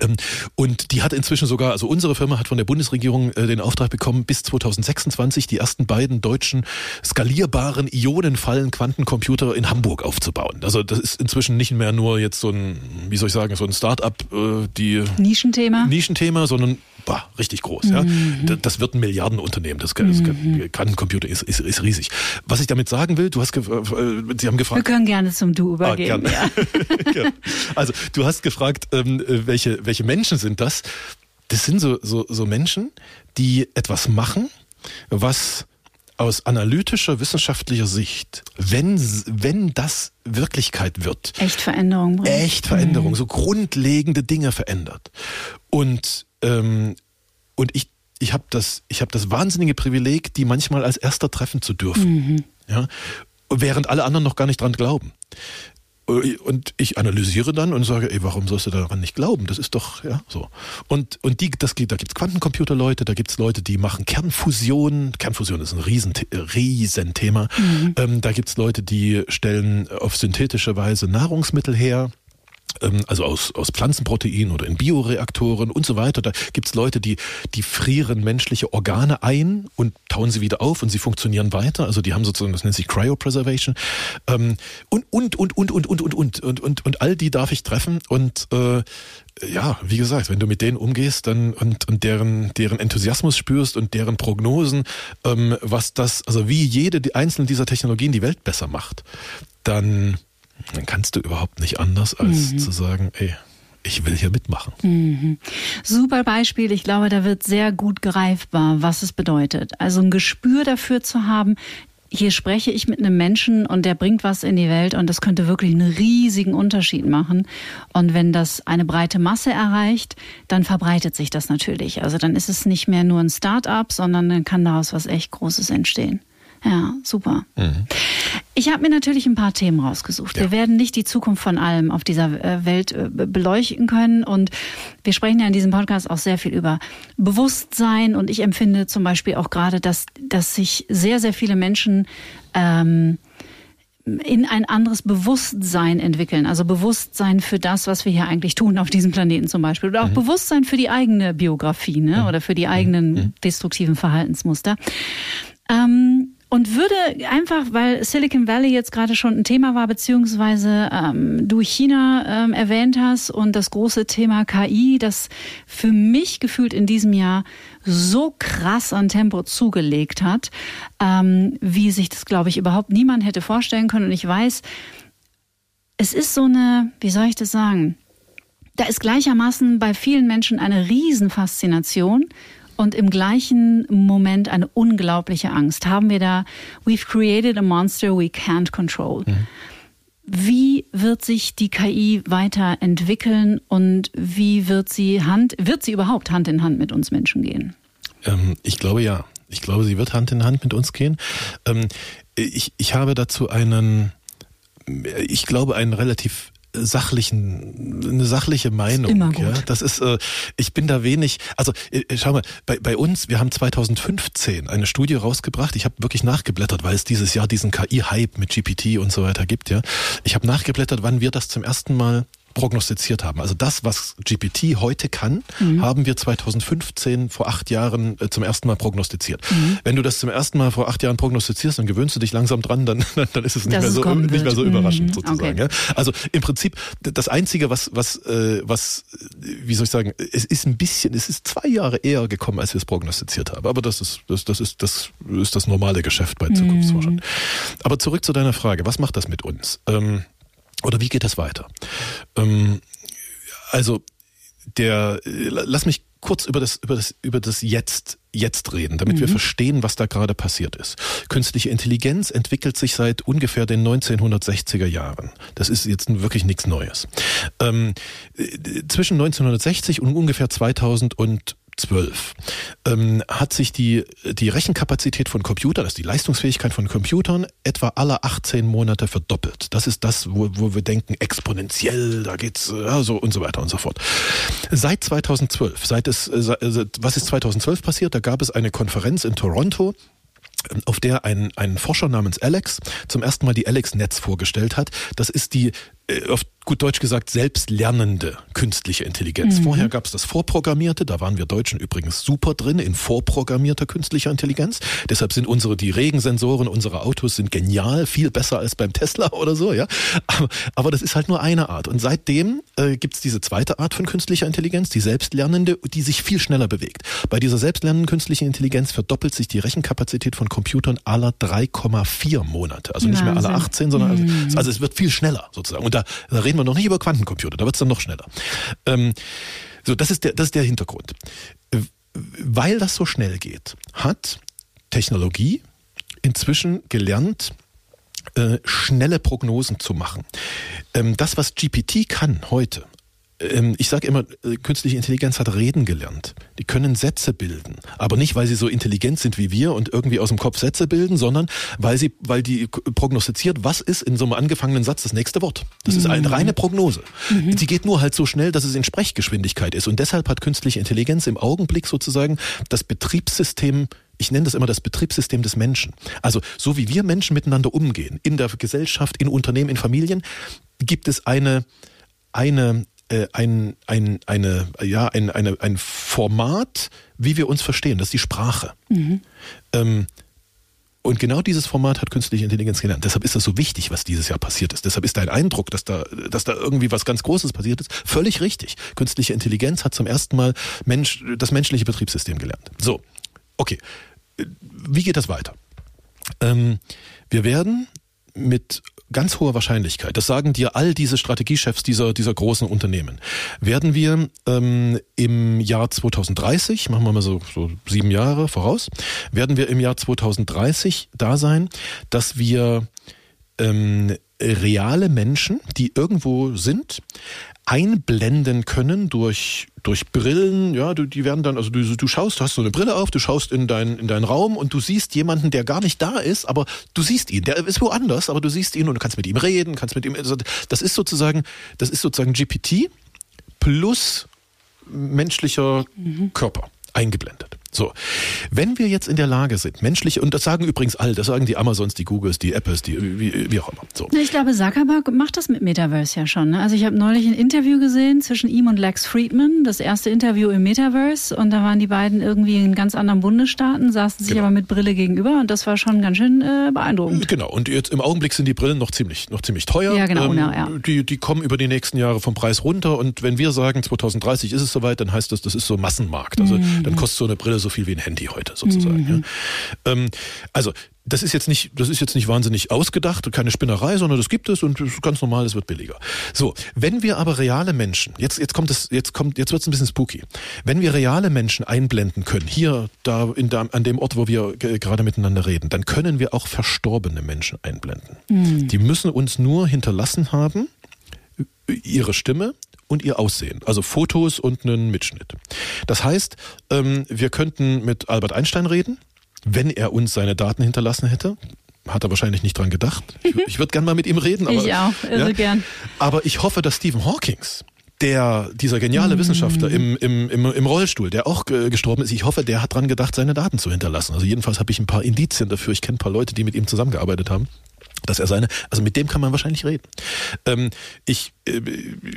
Ähm, Und die hat inzwischen sogar, also unsere Firma hat von der Bundesregierung äh, den Auftrag bekommen, bis 2026 die ersten beiden deutschen skalierbaren Ionenfallen Quantencomputer in Hamburg aufzubauen. Also das ist inzwischen nicht mehr nur jetzt so ein, wie soll ich sagen, so ein Start-up, äh, die Nischenthema. Nischenthema, sondern bah, richtig groß. Ja, Da- das wird ein Milliardenunternehmen. Das, das Quantencomputer ist, ist, ist riesig. Was ich damit sagen will, du hast, äh, Sie haben Wir gefragt. können gerne zum Du übergehen. Ah, ja. Also du hast gefragt, ähm, äh, welche, welche Menschen sind das? Das sind so, so, so Menschen, die etwas machen, was aus analytischer, wissenschaftlicher Sicht, wenn, wenn das Wirklichkeit wird, Echt Veränderung bringen. echt Veränderung, so grundlegende Dinge verändert. Und, ähm, und ich, ich habe das, ich hab das wahnsinnige Privileg, die manchmal als erster treffen zu dürfen. Ja? Während alle anderen noch gar nicht dran glauben. Und ich analysiere dann und sage, ey, warum sollst du daran nicht glauben? Das ist doch, ja, so. Und, und die, das geht, da gibt's Quantencomputerleute, da gibt's Leute, die machen Kernfusion. Kernfusion ist ein riesen, Riesenthema. Mhm. Ähm, da gibt's Leute, die stellen auf synthetische Weise Nahrungsmittel her also aus, aus Pflanzenproteinen oder in Bioreaktoren und so weiter. Da gibt's Leute, die, die frieren menschliche Organe ein und tauen sie wieder auf und sie funktionieren weiter. Also die haben sozusagen, das nennt sich Cryopreservation. Ähm, und, und, und, und, und, und, und, und, und, und, und all die darf ich treffen. Und äh, ja, wie gesagt, wenn du mit denen umgehst dann und, und deren, deren Enthusiasmus spürst und deren Prognosen, ähm, was das, also wie jede einzelne dieser Technologien die Welt besser macht, dann dann kannst du überhaupt nicht anders, als mhm. zu sagen, ey, ich will hier mitmachen. Mhm. Super Beispiel. Ich glaube, da wird sehr gut greifbar, was es bedeutet. Also ein Gespür dafür zu haben, hier spreche ich mit einem Menschen und der bringt was in die Welt und das könnte wirklich einen riesigen Unterschied machen. Und wenn das eine breite Masse erreicht, dann verbreitet sich das natürlich. Also dann ist es nicht mehr nur ein Start-up, sondern dann kann daraus was echt Großes entstehen. Ja, super. Mhm. Ich habe mir natürlich ein paar Themen rausgesucht. Ja. Wir werden nicht die Zukunft von allem auf dieser äh, Welt äh, beleuchten können. Und wir sprechen ja in diesem Podcast auch sehr viel über Bewusstsein. Und ich empfinde zum Beispiel auch gerade, dass, dass sich sehr, sehr viele Menschen ähm, in ein anderes Bewusstsein entwickeln. Also Bewusstsein für das, was wir hier eigentlich tun auf diesem Planeten zum Beispiel. Oder auch mhm. Bewusstsein für die eigene Biografie ne? Mhm. oder für die eigenen mhm. destruktiven Verhaltensmuster. Ähm, und würde einfach, weil Silicon Valley jetzt gerade schon ein Thema war, beziehungsweise ähm, du China ähm, erwähnt hast und das große Thema KI, das für mich gefühlt in diesem Jahr so krass an Tempo zugelegt hat, ähm, wie sich das, glaube ich, überhaupt niemand hätte vorstellen können. Und ich weiß, es ist so eine, wie soll ich das sagen? Da ist gleichermaßen bei vielen Menschen eine Riesenfaszination und im gleichen Moment eine unglaubliche Angst. Haben wir da, we've created a monster we can't control. Mhm. Wie wird sich die KI weiterentwickeln und wie wird sie Hand, wird sie überhaupt Hand in Hand mit uns Menschen gehen? Ähm, ich glaube ja. Ich glaube, sie wird Hand in Hand mit uns gehen. Ähm, ich, ich habe dazu einen, ich glaube, einen relativ sachlichen, eine sachliche Meinung. Immer gut. Ja, das ist, äh, ich bin da wenig, also äh, schau mal, bei, bei uns, wir haben 2015 eine Studie rausgebracht, ich habe wirklich nachgeblättert, weil es dieses Jahr diesen KI-Hype mit GPT und so weiter gibt, ja. Ich habe nachgeblättert, wann wir das zum ersten Mal prognostiziert haben. Also das, was GPT heute kann, mhm. haben wir 2015 vor acht Jahren äh, zum ersten Mal prognostiziert. Mhm. Wenn du das zum ersten Mal vor acht Jahren prognostizierst, dann gewöhnst du dich langsam dran, dann, dann ist es nicht, mehr so, nicht mehr so überraschend mhm. sozusagen. Okay. Ja? Also im Prinzip das Einzige, was, was, äh, was, wie soll ich sagen, es ist ein bisschen, es ist zwei Jahre eher gekommen, als wir es prognostiziert haben. Aber das ist, das, das ist, das ist das normale Geschäft bei Zukunftsforschern. Mhm. Aber zurück zu deiner Frage, was macht das mit uns? Ähm, oder wie geht das weiter? Ähm, also der, lass mich kurz über das, über das, über das Jetzt, Jetzt reden, damit mhm. wir verstehen, was da gerade passiert ist. Künstliche Intelligenz entwickelt sich seit ungefähr den 1960er Jahren. Das ist jetzt wirklich nichts Neues. Ähm, zwischen 1960 und ungefähr 2000 und 2012 ähm, hat sich die, die Rechenkapazität von Computern, also die Leistungsfähigkeit von Computern, etwa alle 18 Monate verdoppelt. Das ist das, wo, wo wir denken, exponentiell, da geht's ja, so und so weiter und so fort. Seit 2012, seit es, äh, was ist 2012 passiert? Da gab es eine Konferenz in Toronto, auf der ein, ein Forscher namens Alex zum ersten Mal die Alex-Netz vorgestellt hat. Das ist die äh, auf gut Deutsch gesagt, selbstlernende künstliche Intelligenz. Mhm. Vorher gab es das Vorprogrammierte, da waren wir Deutschen übrigens super drin in vorprogrammierter künstlicher Intelligenz. Deshalb sind unsere, die Regensensoren unserer Autos sind genial, viel besser als beim Tesla oder so, ja. Aber, aber das ist halt nur eine Art. Und seitdem äh, gibt es diese zweite Art von künstlicher Intelligenz, die selbstlernende, die sich viel schneller bewegt. Bei dieser selbstlernenden künstlichen Intelligenz verdoppelt sich die Rechenkapazität von Computern aller 3,4 Monate. Also nicht Wahnsinn. mehr alle 18, sondern also, mhm. also, also es wird viel schneller sozusagen. Und da, da reden wir noch nicht über Quantencomputer, da wird es dann noch schneller. Ähm, so, das ist der, das ist der Hintergrund. Weil das so schnell geht, hat Technologie inzwischen gelernt, äh, schnelle Prognosen zu machen. Ähm, das, was GPT kann heute, ich sage immer, äh, künstliche Intelligenz hat reden gelernt. Die können Sätze bilden, aber nicht, weil sie so intelligent sind wie wir und irgendwie aus dem Kopf Sätze bilden, sondern weil sie, weil die prognostiziert, was ist in so einem angefangenen Satz das nächste Wort. Das mhm. ist eine mhm. reine Prognose. Mhm. Die geht nur halt so schnell, dass es in Sprechgeschwindigkeit ist. Und deshalb hat künstliche Intelligenz im Augenblick sozusagen das Betriebssystem ich nenne das immer das Betriebssystem des Menschen. Also so wie wir Menschen miteinander umgehen, in der Gesellschaft, in Unternehmen, in Familien, gibt es eine, eine äh, ein, ein, eine, ja, ein, eine, ein Format, wie wir uns verstehen. Das ist die Sprache. Mhm. Ähm, und genau dieses Format hat künstliche Intelligenz gelernt. Deshalb ist das so wichtig, was dieses Jahr passiert ist. Deshalb ist dein Eindruck, dass da, dass da irgendwie was ganz Großes passiert ist, völlig richtig. Künstliche Intelligenz hat zum ersten Mal Mensch, das menschliche Betriebssystem gelernt. So, okay. Wie geht das weiter? Ähm, wir werden mit ganz hoher Wahrscheinlichkeit, das sagen dir all diese Strategiechefs dieser, dieser großen Unternehmen, werden wir ähm, im Jahr 2030, machen wir mal so, so sieben Jahre voraus, werden wir im Jahr 2030 da sein, dass wir ähm, reale Menschen, die irgendwo sind, einblenden können durch durch Brillen, ja, du, die werden dann, also du, du schaust, du hast so eine Brille auf, du schaust in, dein, in deinen Raum und du siehst jemanden, der gar nicht da ist, aber du siehst ihn, der ist woanders, aber du siehst ihn und du kannst mit ihm reden, kannst mit ihm, also das ist sozusagen, das ist sozusagen GPT plus menschlicher mhm. Körper eingeblendet. So, wenn wir jetzt in der Lage sind, menschliche, und das sagen übrigens alle, das sagen die Amazons, die Googles, die Apples, die wie, wie auch immer. So. Ich glaube, Zuckerberg macht das mit Metaverse ja schon. Ne? Also ich habe neulich ein Interview gesehen zwischen ihm und Lex Friedman, das erste Interview im Metaverse, und da waren die beiden irgendwie in ganz anderen Bundesstaaten, saßen sich genau. aber mit Brille gegenüber, und das war schon ganz schön äh, beeindruckend. Genau, und jetzt im Augenblick sind die Brillen noch ziemlich, noch ziemlich teuer. Ja, genau, ähm, ja, ja. Die, die kommen über die nächsten Jahre vom Preis runter, und wenn wir sagen, 2030 ist es soweit, dann heißt das, das ist so Massenmarkt. Also mhm. dann kostet so eine Brille so viel wie ein Handy heute. Sozusagen. Mhm. Ja. Ähm, also das ist jetzt nicht, das ist jetzt nicht wahnsinnig ausgedacht, keine Spinnerei, sondern das gibt es und das ist ganz normal, es wird billiger. So, wenn wir aber reale Menschen, jetzt jetzt kommt es, jetzt kommt, jetzt wird es ein bisschen spooky. Wenn wir reale Menschen einblenden können, hier, da, in der, an dem Ort, wo wir gerade miteinander reden, dann können wir auch verstorbene Menschen einblenden. Mhm. Die müssen uns nur hinterlassen haben, ihre Stimme und ihr Aussehen. Also Fotos und einen Mitschnitt. Das heißt, ähm, wir könnten mit Albert Einstein reden, wenn er uns seine Daten hinterlassen hätte. Hat er wahrscheinlich nicht dran gedacht. Ich, ich würde gern mal mit ihm reden. Aber, ich auch, irre ja. gern. Aber ich hoffe, dass Stephen Hawkings der, dieser geniale mm. Wissenschaftler im, im, im, im Rollstuhl, der auch gestorben ist, ich hoffe, der hat dran gedacht, seine Daten zu hinterlassen. Also jedenfalls habe ich ein paar Indizien dafür. Ich kenne ein paar Leute, die mit ihm zusammengearbeitet haben dass er seine, also mit dem kann man wahrscheinlich reden. Ähm, ich, äh,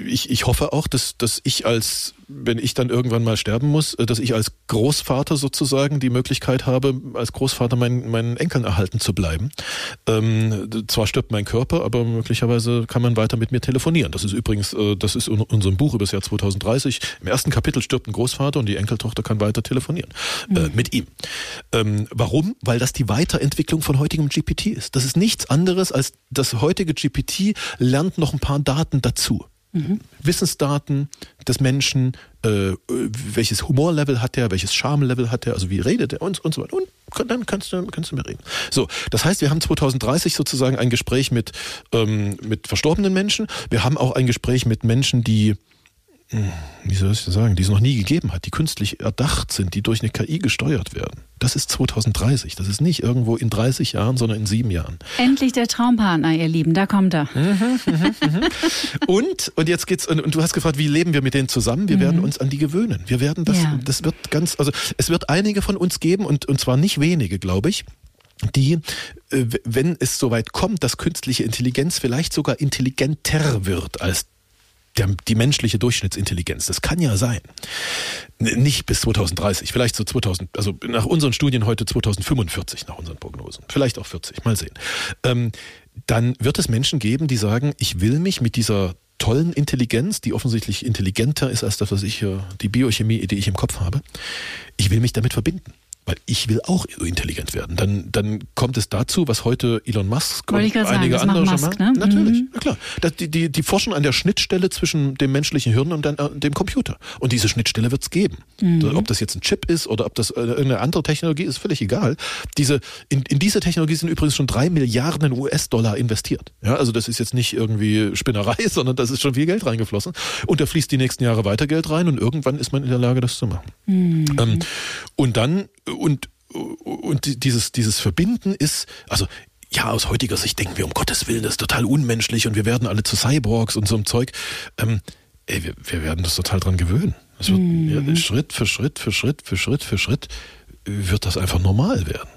ich, ich hoffe auch, dass, dass ich als, wenn ich dann irgendwann mal sterben muss, äh, dass ich als Großvater sozusagen die Möglichkeit habe, als Großvater meinen, meinen Enkeln erhalten zu bleiben. Ähm, zwar stirbt mein Körper, aber möglicherweise kann man weiter mit mir telefonieren. Das ist übrigens, äh, das ist in unserem Buch über das Jahr 2030. Im ersten Kapitel stirbt ein Großvater und die Enkeltochter kann weiter telefonieren mhm. äh, mit ihm. Ähm, warum? Weil das die Weiterentwicklung von heutigem GPT ist. Das ist nichts anderes als das heutige GPT lernt noch ein paar Daten dazu. Mhm. Wissensdaten des Menschen, äh, welches Humorlevel hat er, welches Charmlevel hat er, also wie redet er und, und so weiter. Und dann kannst du, kannst du mehr reden. So, das heißt, wir haben 2030 sozusagen ein Gespräch mit, ähm, mit verstorbenen Menschen. Wir haben auch ein Gespräch mit Menschen, die wie soll ich das sagen, die es noch nie gegeben hat, die künstlich erdacht sind, die durch eine KI gesteuert werden. Das ist 2030. Das ist nicht irgendwo in 30 Jahren, sondern in sieben Jahren. Endlich der Traumpartner, ihr Lieben, da kommt er. Mhm, mhm, mhm. und, und jetzt geht's, und, und, du hast gefragt, wie leben wir mit denen zusammen? Wir mhm. werden uns an die gewöhnen. Wir werden das, ja. das wird ganz, also es wird einige von uns geben und, und zwar nicht wenige, glaube ich die, äh, wenn es soweit kommt, dass künstliche Intelligenz vielleicht sogar intelligenter wird als der, die menschliche Durchschnittsintelligenz. Das kann ja sein. Nicht bis 2030, vielleicht so 2000, also nach unseren Studien heute 2045, nach unseren Prognosen. Vielleicht auch 40, mal sehen. Ähm, dann wird es Menschen geben, die sagen, ich will mich mit dieser tollen Intelligenz, die offensichtlich intelligenter ist als das, was ich, die Biochemie, die ich im Kopf habe, ich will mich damit verbinden. Weil ich will auch intelligent werden. Dann, dann kommt es dazu, was heute Elon Musk und sagen, einige das macht andere schon Musk, machen. ne? Natürlich, Mhm. na klar. Das, die, die, die forschen an der Schnittstelle zwischen dem menschlichen Hirn und äh, dem Computer. Und diese Schnittstelle wird es geben. Mhm. Ob das jetzt ein Chip ist oder ob das äh, irgendeine andere Technologie ist, völlig egal. Diese, in, in diese Technologie sind übrigens schon drei Milliarden US-Dollar investiert. Ja, also das ist jetzt nicht irgendwie Spinnerei, sondern das ist schon viel Geld reingeflossen. Und da fließt die nächsten Jahre weiter Geld rein und irgendwann ist man in der Lage, das zu machen. Ähm, und dann, und, und dieses, dieses Verbinden ist, also ja, aus heutiger Sicht denken wir, um Gottes Willen, das ist total unmenschlich und wir werden alle zu Cyborgs und so einem Zeug. Ähm, ey, wir, wir werden das total dran gewöhnen. Wird, ja, Schritt für Schritt für Schritt für Schritt für Schritt wird das einfach normal werden.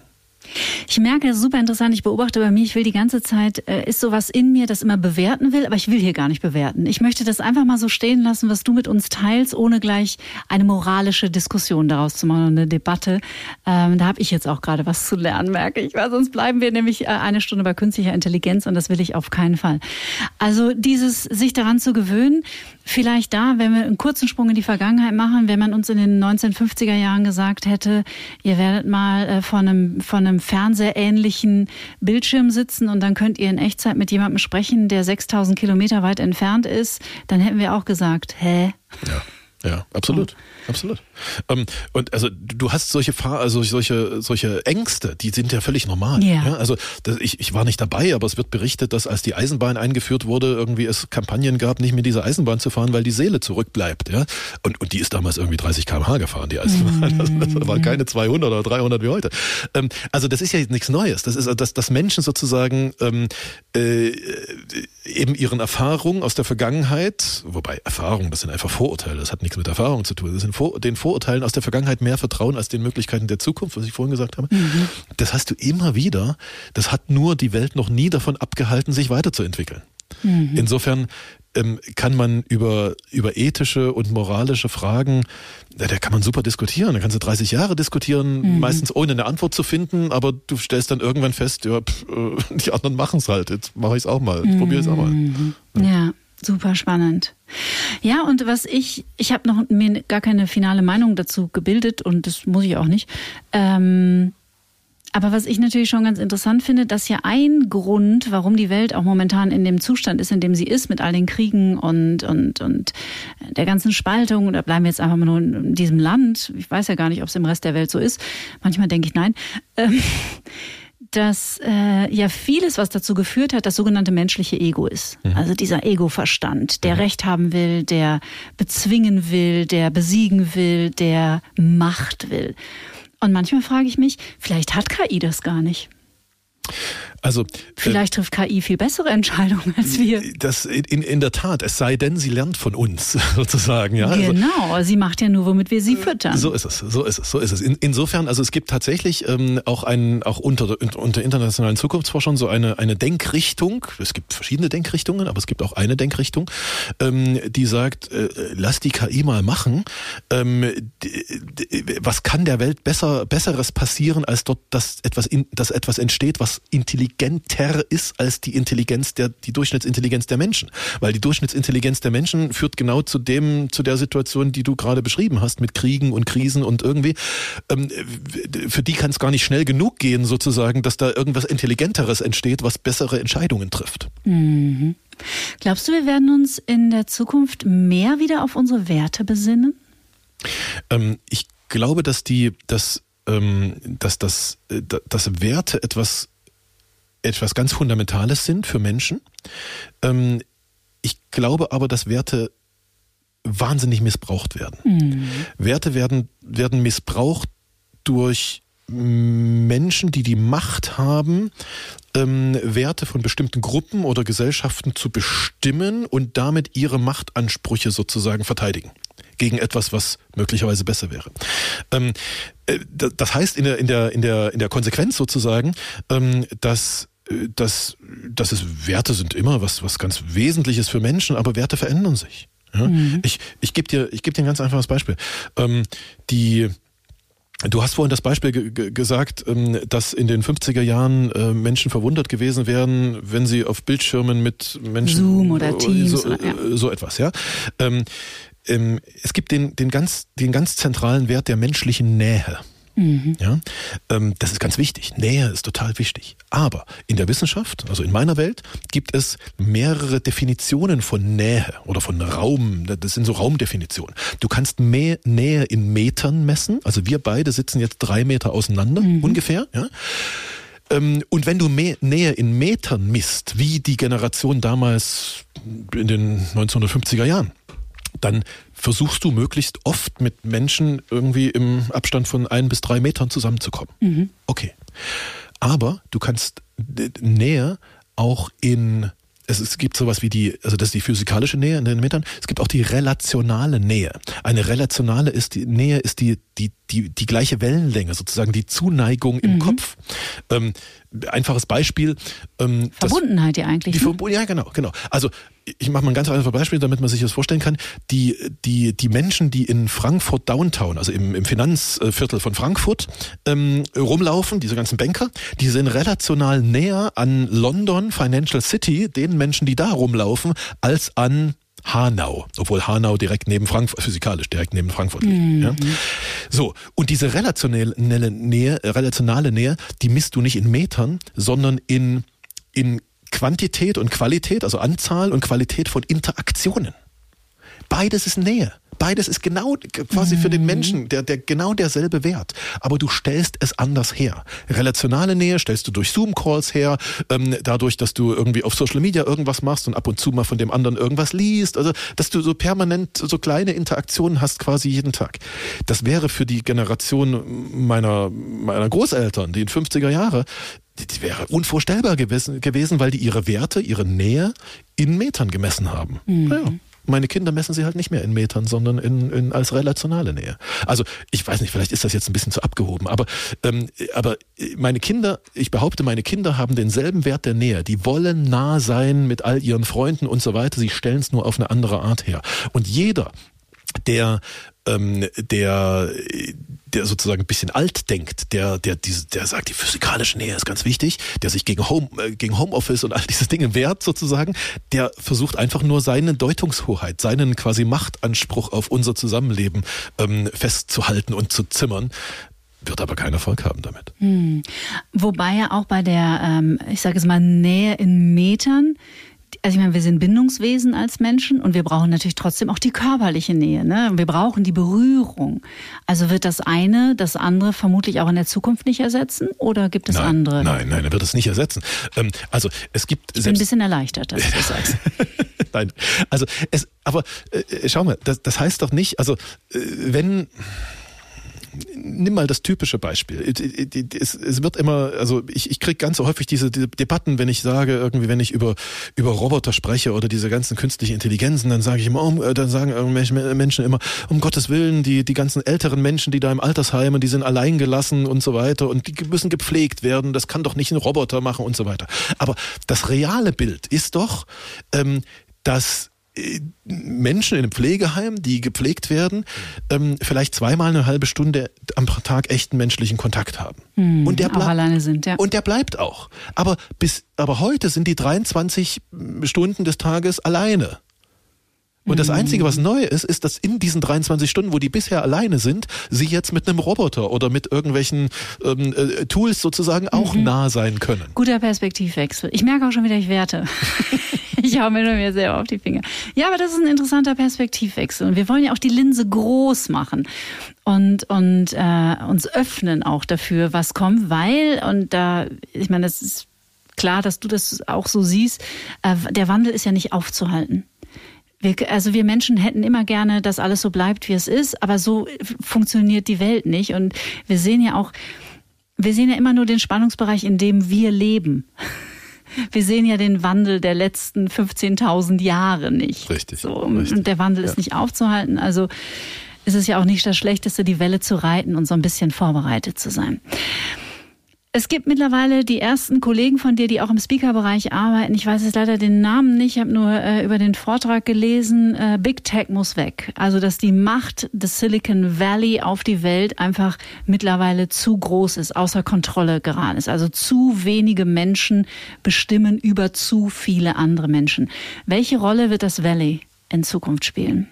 Ich merke, super interessant. Ich beobachte bei mir, ich will die ganze Zeit, äh, ist sowas in mir, das immer bewerten will, aber ich will hier gar nicht bewerten. Ich möchte das einfach mal so stehen lassen, was du mit uns teilst, ohne gleich eine moralische Diskussion daraus zu machen, eine Debatte. Ähm, da habe ich jetzt auch gerade was zu lernen, merke ich, weil sonst bleiben wir nämlich äh, eine Stunde bei künstlicher Intelligenz und das will ich auf keinen Fall. Also dieses, sich daran zu gewöhnen, vielleicht da, wenn wir einen kurzen Sprung in die Vergangenheit machen, wenn man uns in den 1950er Jahren gesagt hätte, ihr werdet mal äh, vor einem, vor einem fernsehähnlichen Bildschirm sitzen und dann könnt ihr in Echtzeit mit jemandem sprechen, der 6000 Kilometer weit entfernt ist, dann hätten wir auch gesagt, hä? Ja. Ja, absolut, absolut. Ähm, und also du hast solche Fahr also solche solche Ängste, die sind ja völlig normal. Ja. also das, ich, ich war nicht dabei, aber es wird berichtet, dass als die Eisenbahn eingeführt wurde, irgendwie es Kampagnen gab, nicht mit dieser Eisenbahn zu fahren, weil die Seele zurückbleibt. Ja, und und die ist damals irgendwie 30 km/h gefahren, die Eisenbahn. Also das waren keine 200 oder 300 wie heute. Ähm, also das ist ja nichts Neues. Das ist, dass, dass Menschen sozusagen ähm, äh, eben ihren Erfahrungen aus der Vergangenheit, wobei Erfahrungen, das sind einfach Vorurteile, das hat nichts mit Erfahrung zu tun. Das sind Vor den Vorurteilen aus der Vergangenheit mehr Vertrauen als den Möglichkeiten der Zukunft, was ich vorhin gesagt habe. Das hast du immer wieder. Das hat nur die Welt noch nie davon abgehalten, sich weiterzuentwickeln. Insofern ähm, kann man über, über ethische und moralische Fragen, ja, da kann man super diskutieren. Da kannst du 30 Jahre diskutieren, meistens ohne eine Antwort zu finden, aber du stellst dann irgendwann fest, ja, pff, äh, die anderen machen es halt. Jetzt mache ich es auch mal. Jetzt probiere es auch mal. Ja, super spannend. Ja, und was ich, ich habe noch mir gar keine finale Meinung dazu gebildet und das muss ich auch nicht. Ähm, aber was ich natürlich schon ganz interessant finde, dass ja ein Grund, warum die Welt auch momentan in dem Zustand ist, in dem sie ist, mit all den Kriegen und, und, und der ganzen Spaltung, oder bleiben wir jetzt einfach mal nur in diesem Land, ich weiß ja gar nicht, ob es im Rest der Welt so ist, manchmal denke ich nein, ähm, dass äh, ja vieles, was dazu geführt hat, das sogenannte menschliche Ego ist. Also dieser Ego-Verstand, der Recht haben will, der bezwingen will, der besiegen will, der Macht will. Und manchmal frage ich mich, vielleicht hat KI das gar nicht. Also äh, Vielleicht trifft KI viel bessere Entscheidungen als wir. das in, in der Tat, es sei denn, sie lernt von uns sozusagen. Ja? Also, Genau, sie macht ja nur, womit wir sie füttern. So ist es, so ist es, so ist es. In, insofern, also es gibt tatsächlich ähm, auch ein, auch unter, unter internationalen Zukunftsforschern so eine, eine Denkrichtung. Es gibt verschiedene Denkrichtungen, aber es gibt auch eine Denkrichtung, ähm, die sagt, äh, lass die KI mal machen. Ähm, was kann der Welt besser, besseres passieren, als dort, dass etwas, in, dass etwas entsteht, was intelligenter ist als die Intelligenz der, die Durchschnittsintelligenz der Menschen. Weil die Durchschnittsintelligenz der Menschen führt genau zu dem, zu der Situation, die du gerade beschrieben hast, mit Kriegen und Krisen und irgendwie, ähm, für die kann es gar nicht schnell genug gehen, sozusagen, dass da irgendwas Intelligenteres entsteht, was bessere Entscheidungen trifft. Glaubst du, wir werden uns in der Zukunft mehr wieder auf unsere Werte besinnen? Ähm, ich glaube, dass die, dass, ähm, dass, dass, äh, dass Werte etwas, etwas ganz Fundamentales sind für Menschen. Ähm, ich glaube aber, dass Werte wahnsinnig missbraucht werden. Werte werden, werden missbraucht durch Menschen, die die Macht haben, ähm, Werte von bestimmten Gruppen oder Gesellschaften zu bestimmen und damit ihre Machtansprüche sozusagen verteidigen gegen etwas, was möglicherweise besser wäre. Ähm, äh, da- das heißt in der, in der, in der, in der Konsequenz sozusagen, ähm, dass dass, dass es Werte sind immer was, was ganz Wesentliches für Menschen, aber Werte verändern sich. Ja? Ich, ich gebe dir, ich geb dir ein ganz einfaches Beispiel. Ähm, die, Du hast vorhin das Beispiel ge ge gesagt, ähm, dass in den 50er Jahren äh, Menschen verwundert gewesen wären, wenn sie auf Bildschirmen mit Menschen Zoom oder Teams so, oder- ja. äh, so etwas, ja. Ähm, ähm, es gibt den, den ganz, den ganz zentralen Wert der menschlichen Nähe. Mhm. Ja, ähm, das ist ganz wichtig. Nähe ist total wichtig. Aber in der Wissenschaft, also in meiner Welt, gibt es mehrere Definitionen von Nähe oder von Raum. Das sind so Raumdefinitionen. Du kannst mehr Nähe in Metern messen. Also wir beide sitzen jetzt drei Meter auseinander mhm. ungefähr. Ja. Ähm, und wenn du mehr Nähe in Metern misst, wie die Generation damals in den 1950er Jahren, dann versuchst du möglichst oft mit Menschen irgendwie im Abstand von ein bis drei Metern zusammenzukommen. Mhm. Okay. Aber du kannst Nähe auch in es, es gibt sowas wie die, also das ist die physikalische Nähe in den Metern. Es gibt auch die relationale Nähe. Eine relationale ist die Nähe ist die die die die gleiche Wellenlänge sozusagen die Zuneigung im mhm. Kopf. Ähm, einfaches Beispiel. Ähm, Verbundenheit ja eigentlich. Die ne? Ja genau genau. Also ich mache mal ein ganz einfaches Beispiel, damit man sich das vorstellen kann. Die, die, die Menschen, die in Frankfurt Downtown, also im, im Finanzviertel von Frankfurt, ähm, rumlaufen, diese ganzen Banker, die sind relational näher an London Financial City, den Menschen, die da rumlaufen, als an Hanau, obwohl Hanau direkt neben Frankfurt, physikalisch direkt neben Frankfurt liegt. Mhm. Ja? So, und diese relationelle Nähe, relationale Nähe, die misst du nicht in Metern, sondern in, in Quantität und Qualität, also Anzahl und Qualität von Interaktionen. Beides ist Nähe. Beides ist genau quasi für den mhm. Menschen der, der genau derselbe Wert. Aber du stellst es anders her. Relationale Nähe stellst du durch Zoom-Calls her, ähm, dadurch, dass du irgendwie auf Social Media irgendwas machst und ab und zu mal von dem anderen irgendwas liest. Also, dass du so permanent so kleine Interaktionen hast quasi jeden Tag. Das wäre für die Generation meiner, meiner Großeltern, die in 50er Jahre, die wäre unvorstellbar gewesen, gewesen, weil die ihre Werte, ihre Nähe in Metern gemessen haben. Mhm. Naja. Meine Kinder messen sie halt nicht mehr in Metern, sondern in, in, als relationale Nähe. Also ich weiß nicht, vielleicht ist das jetzt ein bisschen zu abgehoben, aber, ähm, aber meine Kinder, ich behaupte, meine Kinder haben denselben Wert der Nähe. Die wollen nah sein mit all ihren Freunden und so weiter. Sie stellen es nur auf eine andere Art her. Und jeder, der ähm, der der sozusagen ein bisschen alt denkt, der der diese, der sagt, die physikalische Nähe ist ganz wichtig, der sich gegen Home äh, gegen Homeoffice und all diese Dinge wehrt sozusagen, der versucht einfach nur seine Deutungshoheit, seinen quasi Machtanspruch auf unser Zusammenleben ähm, festzuhalten und zu zimmern wird aber keinen Erfolg haben damit. Hm. Wobei ja auch bei der, ähm, ich sage es mal, Nähe in Metern also ich meine, wir sind Bindungswesen als Menschen und wir brauchen natürlich trotzdem auch die körperliche Nähe. Ne? Wir brauchen die Berührung. Also wird das eine das andere vermutlich auch in der Zukunft nicht ersetzen oder gibt es nein, andere? Nein, nein, er wird es nicht ersetzen. Ähm, also es gibt. Ich bin ein bisschen erleichtert, dass du das sagst. nein, also es, aber äh, schau mal, das, das heißt doch nicht, also äh, wenn nimm mal das typische Beispiel. Es, es wird immer, also ich, ich kriege ganz häufig diese, diese, Debatten, wenn ich sage, irgendwie, wenn ich über, über Roboter spreche oder diese ganzen künstlichen Intelligenzen, dann sage ich immer, um, dann sagen Menschen immer, um Gottes Willen, die, die ganzen älteren Menschen, die da im Altersheim und die sind allein gelassen und so weiter und die müssen gepflegt werden, das kann doch nicht ein Roboter machen und so weiter. Aber das reale Bild ist doch, ähm, dass Menschen in einem Pflegeheim, die gepflegt werden, ähm, vielleicht zweimal eine halbe Stunde am Tag echten menschlichen Kontakt haben. Hm, und der bleibt alleine sind, ja. Und der bleibt auch. Aber bis, aber heute sind die 23 Stunden des Tages alleine. Und das Einzige, was neu ist, ist, dass in diesen 23 Stunden, wo die bisher alleine sind, sie jetzt mit einem Roboter oder mit irgendwelchen ähm, äh, Tools sozusagen auch mhm. nah sein können. Guter Perspektivwechsel. Ich merke auch schon wieder, ich werte. ich hau mir nur mir selber auf die Finger. Ja, aber das ist ein interessanter Perspektivwechsel. Und wir wollen ja auch die Linse groß machen und, und äh, uns öffnen auch dafür, was kommt, weil, und da, ich meine, das ist klar, dass du das auch so siehst, äh, der Wandel ist ja nicht aufzuhalten. Wir, also wir Menschen hätten immer gerne, dass alles so bleibt, wie es ist, aber so funktioniert die Welt nicht. Und wir sehen ja auch, wir sehen ja immer nur den Spannungsbereich, in dem wir leben. Wir sehen ja den Wandel der letzten 15.000 Jahre nicht. Richtig. So, richtig. Und der Wandel ja. ist nicht aufzuhalten. Also ist es ja auch nicht das Schlechteste, die Welle zu reiten und so ein bisschen vorbereitet zu sein. Es gibt mittlerweile die ersten Kollegen von dir, die auch im Speaker-Bereich arbeiten. Ich weiß jetzt leider den Namen nicht, ich habe nur äh, über den Vortrag gelesen. Äh, Big Tech muss weg. Also, dass die Macht des Silicon Valley auf die Welt einfach mittlerweile zu groß ist, außer Kontrolle geraten ist. Also zu wenige Menschen bestimmen über zu viele andere Menschen. Welche Rolle wird das Valley in Zukunft spielen?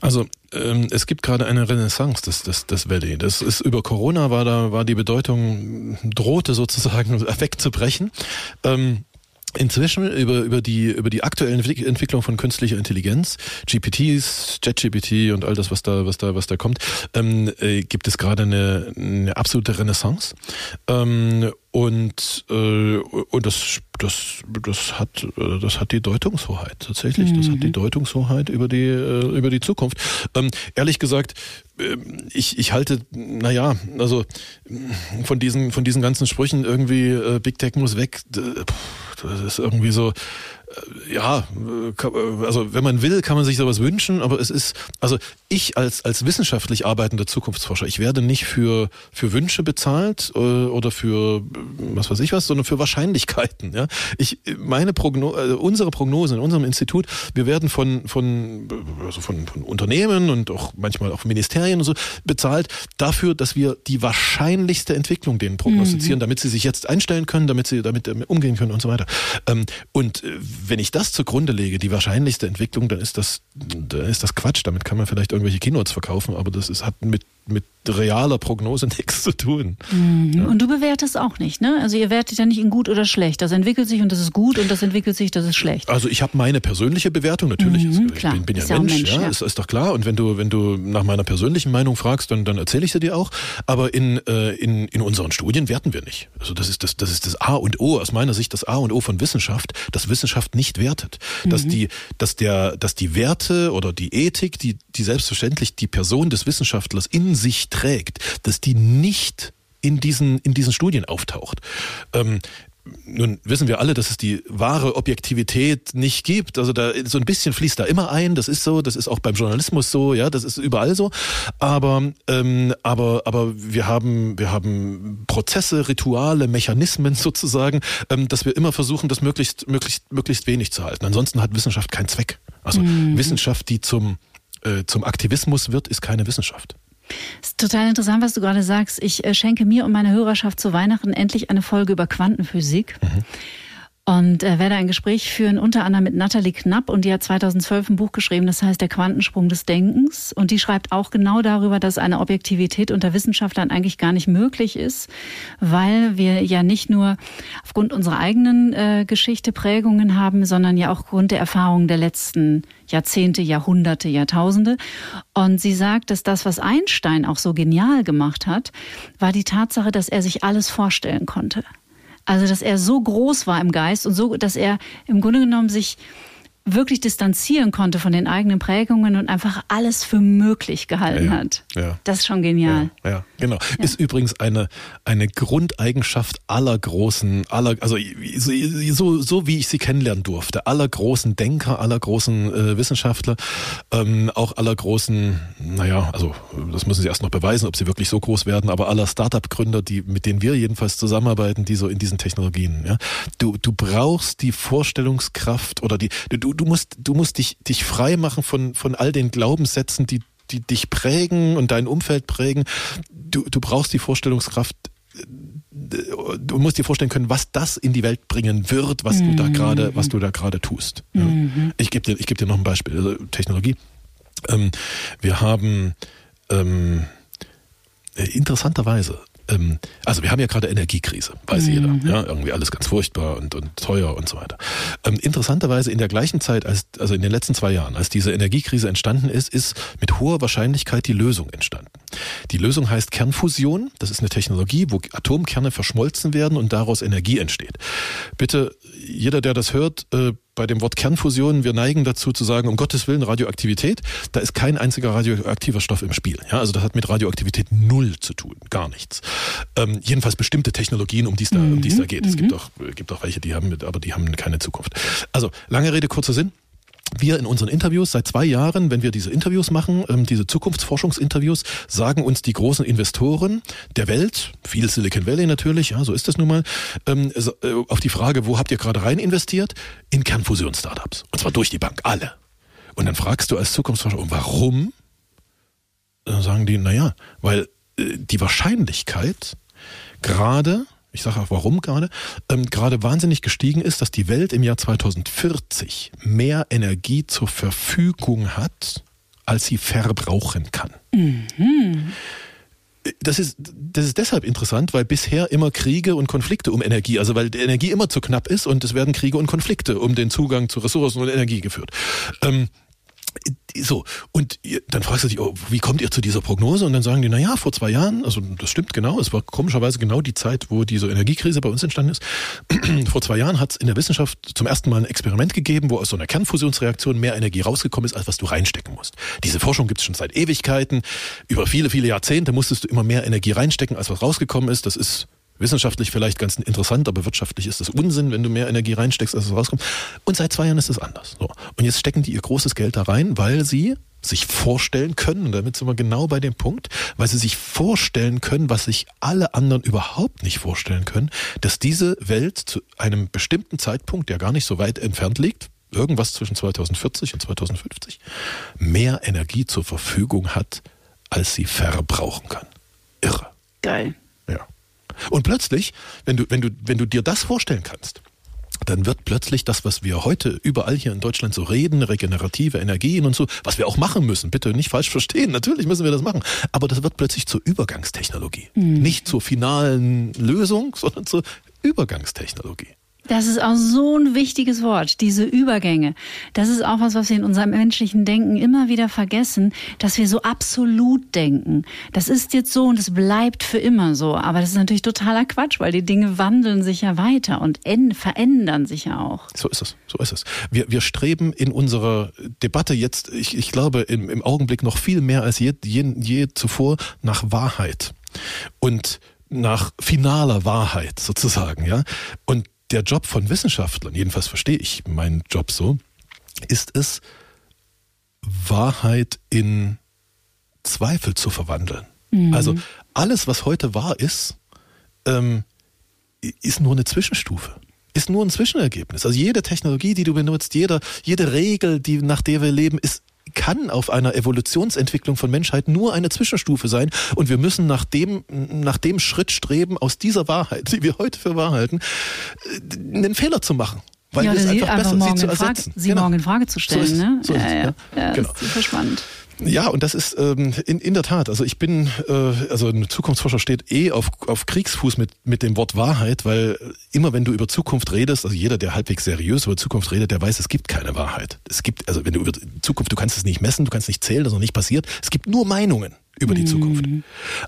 Also ähm, es gibt gerade eine Renaissance des, des, des Valley. Das ist über Corona war da war die Bedeutung drohte sozusagen wegzubrechen. Ähm, Inzwischen über, über die, über die aktuelle Entwicklung von künstlicher Intelligenz, GPTs, JetGPT und all das, was da, was da, was da kommt, ähm, äh, gibt es gerade eine, eine absolute Renaissance. Ähm, und, äh, und das, das, das, hat, äh, das hat die Deutungshoheit, tatsächlich. Das hat die mhm. Deutungshoheit über die, äh, über die Zukunft. Ähm, ehrlich gesagt, äh, ich, ich halte, naja, also von diesen, von diesen ganzen Sprüchen irgendwie, äh, Big Tech muss weg, das ist irgendwie so, ja, äh, also wenn man will, kann man sich sowas wünschen, aber es ist, also ich als, als wissenschaftlich arbeitender Zukunftsforscher, ich werde nicht für, für Wünsche bezahlt äh, oder für was weiß ich was, sondern für Wahrscheinlichkeiten. Ja? Ich, meine Prognose, unsere Prognose in unserem Institut, wir werden von, von, also von, von Unternehmen und auch manchmal auch Ministerien und so bezahlt dafür, dass wir die wahrscheinlichste Entwicklung denen prognostizieren, mhm. damit sie sich jetzt einstellen können, damit sie damit umgehen können und so weiter. Ähm, und wenn ich das zugrunde lege, die wahrscheinlichste Entwicklung, dann ist das, dann ist das Quatsch. Damit kann man vielleicht irgendwelche Keynotes verkaufen, aber das ist, hat mit, mit realer Prognose nichts zu tun. Mhm. Ja. Und du bewertest auch nicht, ne? Also ihr wertet ja nicht in gut oder schlecht. Das entwickelt sich und das ist gut und das entwickelt sich, das ist schlecht. Also ich habe meine persönliche Bewertung, natürlich. Mhm, ich bin, bin ja, ist Mensch, Mensch, ja, ja. Ist, ist doch klar. Und wenn du, wenn du nach meiner persönlichen Meinung fragst, dann, dann erzähle ich sie dir auch. Aber in, äh, in, in unseren Studien werten wir nicht. Also das ist das, das ist das A und O, aus meiner Sicht das A und O von Wissenschaft, dass Wissenschaft nicht wertet. Mhm. Dass die, dass der, dass die Werte oder die Ethik, die, die selbstverständlich die Person des Wissenschaftlers in sich trägt, dass die nicht in diesen, in diesen Studien auftaucht. Ähm, nun wissen wir alle, dass es die wahre Objektivität nicht gibt. Also da so ein bisschen fließt da immer ein. Das ist so. Das ist auch beim Journalismus so. Ja, das ist überall so. Aber ähm, aber aber wir haben wir haben Prozesse, Rituale, Mechanismen sozusagen, ähm, dass wir immer versuchen, das möglichst möglichst möglichst wenig zu halten. Ansonsten hat Wissenschaft keinen Zweck. Also mhm. Wissenschaft, die zum äh, zum Aktivismus wird, ist keine Wissenschaft. Es ist total interessant, was du gerade sagst. Ich äh, schenke mir und meiner Hörerschaft zu Weihnachten endlich eine Folge über Quantenphysik. Mhm und äh, werde ein Gespräch führen, unter anderem mit Natalie Knapp und die hat 2012 ein Buch geschrieben, das heißt Der Quantensprung des Denkens und die schreibt auch genau darüber, dass eine Objektivität unter Wissenschaftlern eigentlich gar nicht möglich ist, weil wir ja nicht nur aufgrund unserer eigenen äh, Geschichte Prägungen haben, sondern ja auch aufgrund der Erfahrungen der letzten Jahrzehnte, Jahrhunderte, Jahrtausende. Und sie sagt, dass das, was Einstein auch so genial gemacht hat, war die Tatsache, dass er sich alles vorstellen konnte. Also, dass er so groß war im Geist und so, dass er im Grunde genommen sich wirklich distanzieren konnte von den eigenen Prägungen und einfach alles für möglich gehalten ja, hat. Ja. Das ist schon genial. Ja, ja genau. Ist übrigens eine, eine Grundeigenschaft aller großen, aller, also so, so wie ich sie kennenlernen durfte, aller großen Denker, aller großen äh, Wissenschaftler, ähm, auch aller großen, naja, also das müssen sie erst noch beweisen, ob sie wirklich so groß werden, aber aller Startup-Gründer, die, mit denen wir jedenfalls zusammenarbeiten, die so in diesen Technologien, ja. Du, du brauchst die Vorstellungskraft oder die, du, du musst, du musst dich, dich frei machen von, von all den Glaubenssätzen, die, die dich prägen und dein Umfeld prägen. Du, du brauchst die Vorstellungskraft, du musst dir vorstellen können, was das in die Welt bringen wird, was mhm. du da mhm. gerade, was du da gerade tust. Mhm. Ich gebe dir, ich gebe dir noch ein Beispiel. Also Technologie. Ähm, wir haben ähm, interessanterweise ähm, also wir haben ja gerade Energiekrise, weiß mhm. jeder. Ja, irgendwie alles ganz furchtbar und, und teuer und so weiter. Ähm, interessanterweise in der gleichen Zeit, als, also in den letzten zwei Jahren, als diese Energiekrise entstanden ist, ist mit hoher Wahrscheinlichkeit die Lösung entstanden. Die Lösung heißt Kernfusion. Das ist eine Technologie, wo Atomkerne verschmolzen werden und daraus Energie entsteht. Bitte, jeder, der das hört, äh, bei dem Wort Kernfusion, wir neigen dazu zu sagen, um Gottes Willen Radioaktivität, da ist kein einziger radioaktiver Stoff im Spiel. Ja, also das hat mit Radioaktivität null zu tun, gar nichts. Ähm, jedenfalls bestimmte Technologien, um die es da, um die es da geht. Es gibt mhm. auch, gibt auch welche, die haben, aber die haben keine Zukunft. Also lange Rede kurzer Sinn wir in unseren Interviews seit zwei Jahren, wenn wir diese Interviews machen, ähm, diese Zukunftsforschungsinterviews, sagen uns die großen Investoren der Welt, viel Silicon Valley natürlich, ja, so ist das nun mal, ähm, äh, auf die Frage, wo habt ihr gerade rein investiert? In Kernfusion-Startups. Und zwar durch die Bank, alle. Und dann fragst du als Zukunftsforscher, warum? Dann sagen die, naja, weil äh, die Wahrscheinlichkeit gerade ich sage auch warum gerade, ähm, gerade wahnsinnig gestiegen ist, dass die Welt im Jahr 2040 mehr Energie zur Verfügung hat als sie verbrauchen kann. Mhm. Das ist, das ist deshalb interessant, weil bisher immer Kriege und Konflikte um Energie, also weil die Energie immer zu knapp ist und es werden Kriege und Konflikte um den Zugang zu Ressourcen und Energie geführt. Ähm, so, und dann fragst du dich, oh, wie kommt ihr zu dieser Prognose? Und dann sagen die, na ja, vor zwei Jahren, also das stimmt genau, es war komischerweise genau die Zeit, wo diese Energiekrise bei uns entstanden ist. vor zwei Jahren hat es in der Wissenschaft zum ersten Mal ein Experiment gegeben, wo aus so einer Kernfusionsreaktion mehr Energie rausgekommen ist, als was du reinstecken musst. Diese Forschung gibt es schon seit Ewigkeiten. Über viele, viele Jahrzehnte musstest du immer mehr Energie reinstecken, als was rausgekommen ist. Das ist wissenschaftlich vielleicht ganz interessant, aber wirtschaftlich ist das Unsinn, wenn du mehr Energie reinsteckst, als es rauskommt. Und seit zwei Jahren ist es anders. So. Und jetzt stecken die ihr großes Geld da rein, weil sie sich vorstellen können, und damit sind wir genau bei dem Punkt, weil sie sich vorstellen können, was sich alle anderen überhaupt nicht vorstellen können, dass diese Welt zu einem bestimmten Zeitpunkt, der gar nicht so weit entfernt liegt, irgendwas zwischen 2040 und 2050, mehr Energie zur Verfügung hat, als sie verbrauchen kann. Irre. Geil. Ja. Und plötzlich, wenn du, wenn du, wenn du dir das vorstellen kannst, dann wird plötzlich das, was wir heute überall hier in Deutschland so reden, regenerative Energien und so, was wir auch machen müssen, bitte nicht falsch verstehen, natürlich müssen wir das machen, aber das wird plötzlich zur Übergangstechnologie. Mhm. Nicht zur finalen Lösung, sondern zur Übergangstechnologie. Das ist auch so ein wichtiges Wort, diese Übergänge. Das ist auch was, was wir in unserem menschlichen Denken immer wieder vergessen, dass wir so absolut denken. Das ist jetzt so und es bleibt für immer so. Aber das ist natürlich totaler Quatsch, weil die Dinge wandeln sich ja weiter und verändern sich ja auch. So ist es, so ist es. Wir, wir streben in unserer Debatte jetzt, ich, ich glaube, im, im Augenblick noch viel mehr als je, je, je zuvor nach Wahrheit. Und nach finaler Wahrheit sozusagen, ja. Und der Job von Wissenschaftlern, jedenfalls verstehe ich meinen Job so, ist es, Wahrheit in Zweifel zu verwandeln. Mhm. Also alles, was heute wahr ist, ähm, ist nur eine Zwischenstufe. Ist nur ein Zwischenergebnis. Also jede Technologie, die du benutzt, jeder, jede Regel, die, nach der wir leben, ist kann auf einer Evolutionsentwicklung von Menschheit nur eine Zwischenstufe sein. Und wir müssen nach dem, nach dem Schritt streben, aus dieser Wahrheit, die wir heute für wahr halten, äh, einen Fehler zu machen. Weil ja, es einfach, einfach besser, sie zu ersetzen. Frage, sie genau. morgen in Frage zu stellen. So ist, ne? so ja, ja, ja. ja, genau. das ist super spannend. Ja, und das ist ähm, in, in der Tat. Also ich bin, äh, also ein Zukunftsforscher steht eh auf, auf Kriegsfuß mit, mit dem Wort Wahrheit, weil immer wenn du über Zukunft redest, also jeder, der halbwegs seriös über Zukunft redet, der weiß, es gibt keine Wahrheit. Es gibt, also wenn du über Zukunft, du kannst es nicht messen, du kannst nicht zählen, das ist noch nicht passiert. Es gibt nur Meinungen über die mhm. Zukunft.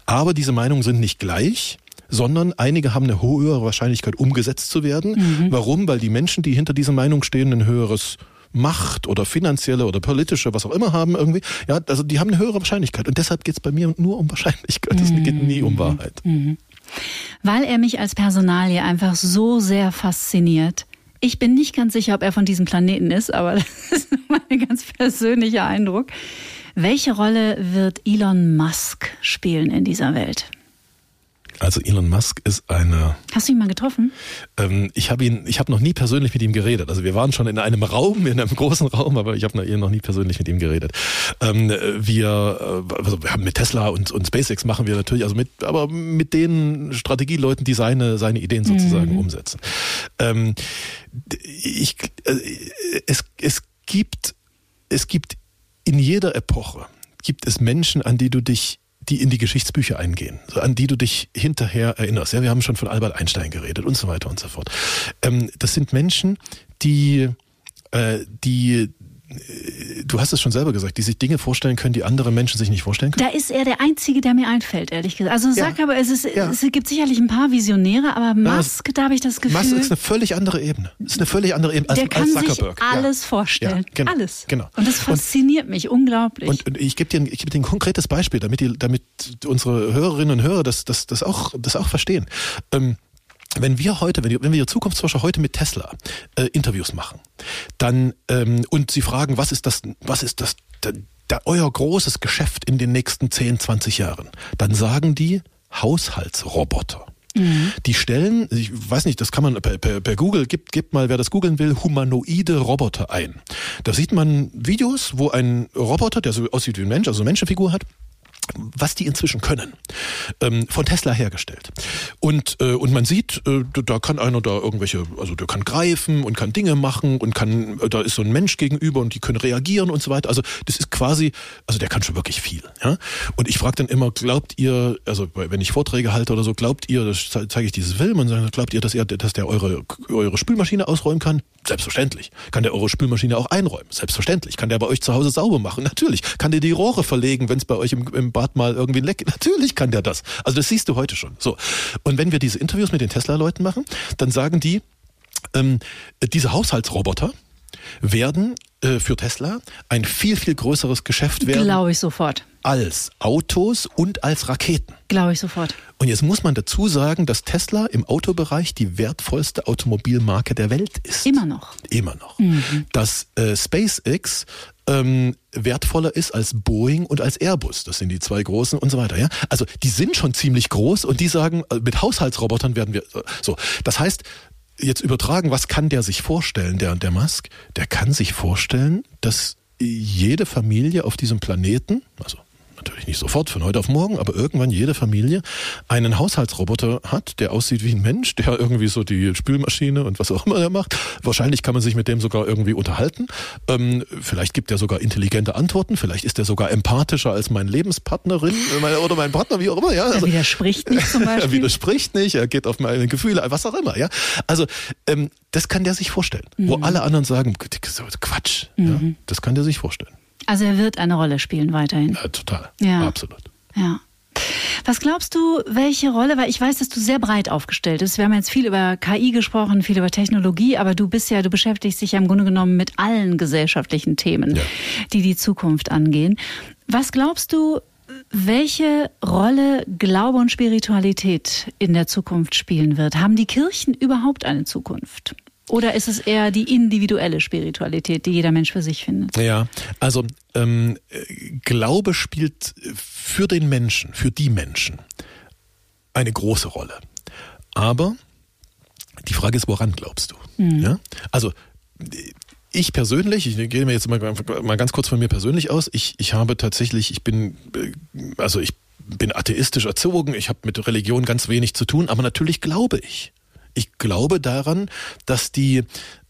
Aber diese Meinungen sind nicht gleich sondern einige haben eine höhere Wahrscheinlichkeit, umgesetzt zu werden. Mhm. Warum? Weil die Menschen, die hinter dieser Meinung stehen, ein höheres Macht oder finanzielle oder politische, was auch immer haben irgendwie. Ja, also die haben eine höhere Wahrscheinlichkeit. Und deshalb geht es bei mir nur um Wahrscheinlichkeit. Es mhm. geht nie um Wahrheit. Mhm. Weil er mich als Personalie einfach so sehr fasziniert. Ich bin nicht ganz sicher, ob er von diesem Planeten ist, aber das ist mein ganz persönlicher Eindruck. Welche Rolle wird Elon Musk spielen in dieser Welt? Also Elon Musk ist eine. Hast du ihn mal getroffen? Ähm, ich habe ihn, ich habe noch nie persönlich mit ihm geredet. Also wir waren schon in einem Raum, in einem großen Raum, aber ich habe noch nie persönlich mit ihm geredet. Ähm, wir, äh, also wir haben mit Tesla und, und SpaceX machen wir natürlich, also mit, aber mit den Strategieleuten, die seine seine Ideen sozusagen mhm. umsetzen. Ähm, ich, äh, es es gibt es gibt in jeder Epoche gibt es Menschen, an die du dich die in die Geschichtsbücher eingehen, so an die du dich hinterher erinnerst. Ja, wir haben schon von Albert Einstein geredet und so weiter und so fort. Ähm, das sind Menschen, die, äh, die du hast es schon selber gesagt, die sich Dinge vorstellen können, die andere Menschen sich nicht vorstellen können. Da ist er der Einzige, der mir einfällt, ehrlich gesagt. Also sag ja. aber, es, ist, ja. es gibt sicherlich ein paar Visionäre, aber Musk, ja, da habe ich das Gefühl. Musk ist eine völlig andere Ebene. Ist eine völlig andere Ebene als, der kann als Zuckerberg. Sich alles vorstellen. Genau, alles. Genau. Und das fasziniert und, mich unglaublich. Und, und ich gebe dir, ich geb dir ein konkretes Beispiel, damit, die, damit unsere Hörerinnen und Hörer das, das, das, auch, das auch verstehen. Ähm, wenn wir heute, wenn wir, wenn wir Zukunftsforscher heute mit Tesla äh, Interviews machen, dann ähm, und sie fragen, was ist das, was ist das, da, da, euer großes Geschäft in den nächsten 10, 20 Jahren, dann sagen die Haushaltsroboter. Mhm. Die stellen, ich weiß nicht, das kann man per, per, per Google, gibt, gibt mal, wer das googeln will, humanoide Roboter ein. Da sieht man Videos, wo ein Roboter, der so aussieht wie ein Mensch, also eine Menschenfigur hat, was die inzwischen können, ähm, von Tesla hergestellt. Und, äh, und man sieht, äh, da kann einer da irgendwelche, also der kann greifen und kann Dinge machen und kann, äh, da ist so ein Mensch gegenüber und die können reagieren und so weiter. Also das ist quasi, also der kann schon wirklich viel. Ja? Und ich frage dann immer, glaubt ihr, also wenn ich Vorträge halte oder so, glaubt ihr, das zeige ich dieses Film und sage, glaubt ihr, dass er, dass der eure, eure Spülmaschine ausräumen kann? Selbstverständlich. Kann der eure Spülmaschine auch einräumen? Selbstverständlich. Kann der bei euch zu Hause sauber machen? Natürlich. Kann der die Rohre verlegen, wenn es bei euch im, im Bad mal irgendwie leckt? Natürlich kann der das. Also das siehst du heute schon. So. Und wenn wir diese Interviews mit den Tesla-Leuten machen, dann sagen die, ähm, diese Haushaltsroboter werden äh, für Tesla ein viel, viel größeres Geschäft werden. Glaube ich sofort. Als Autos und als Raketen. Glaube ich sofort. Und jetzt muss man dazu sagen, dass Tesla im Autobereich die wertvollste Automobilmarke der Welt ist. Immer noch. Immer noch. Mhm. Dass äh, SpaceX ähm, wertvoller ist als Boeing und als Airbus. Das sind die zwei großen und so weiter. Ja, also die sind schon ziemlich groß und die sagen, äh, mit Haushaltsrobotern werden wir äh, so. Das heißt, jetzt übertragen, was kann der sich vorstellen, der der Musk? Der kann sich vorstellen, dass jede Familie auf diesem Planeten, also natürlich nicht sofort von heute auf morgen, aber irgendwann jede Familie einen Haushaltsroboter hat, der aussieht wie ein Mensch, der irgendwie so die Spülmaschine und was auch immer er macht. Wahrscheinlich kann man sich mit dem sogar irgendwie unterhalten. Ähm, vielleicht gibt er sogar intelligente Antworten, vielleicht ist er sogar empathischer als meine Lebenspartnerin äh, oder mein Partner, wie auch immer. Ja, also, er widerspricht nicht zum Beispiel. er widerspricht nicht, er geht auf meine Gefühle, was auch immer. Ja, also ähm, das kann der sich vorstellen. Mhm. Wo alle anderen sagen, Quatsch, mhm. ja, das kann der sich vorstellen. Also er wird eine Rolle spielen weiterhin. Ja, total. Ja. Absolut. Ja. Was glaubst du, welche Rolle, weil ich weiß, dass du sehr breit aufgestellt bist. Wir haben jetzt viel über KI gesprochen, viel über Technologie, aber du bist ja, du beschäftigst dich ja im Grunde genommen mit allen gesellschaftlichen Themen, ja. die die Zukunft angehen. Was glaubst du, welche Rolle Glaube und Spiritualität in der Zukunft spielen wird? Haben die Kirchen überhaupt eine Zukunft? Oder ist es eher die individuelle Spiritualität, die jeder Mensch für sich findet? Ja, also ähm, Glaube spielt für den Menschen, für die Menschen eine große Rolle. Aber die Frage ist, woran glaubst du? Mhm. Ja? Also ich persönlich, ich gehe mir jetzt mal, mal ganz kurz von mir persönlich aus, ich, ich habe tatsächlich, ich bin, also ich bin atheistisch erzogen, ich habe mit Religion ganz wenig zu tun, aber natürlich glaube ich. Ich glaube daran, dass die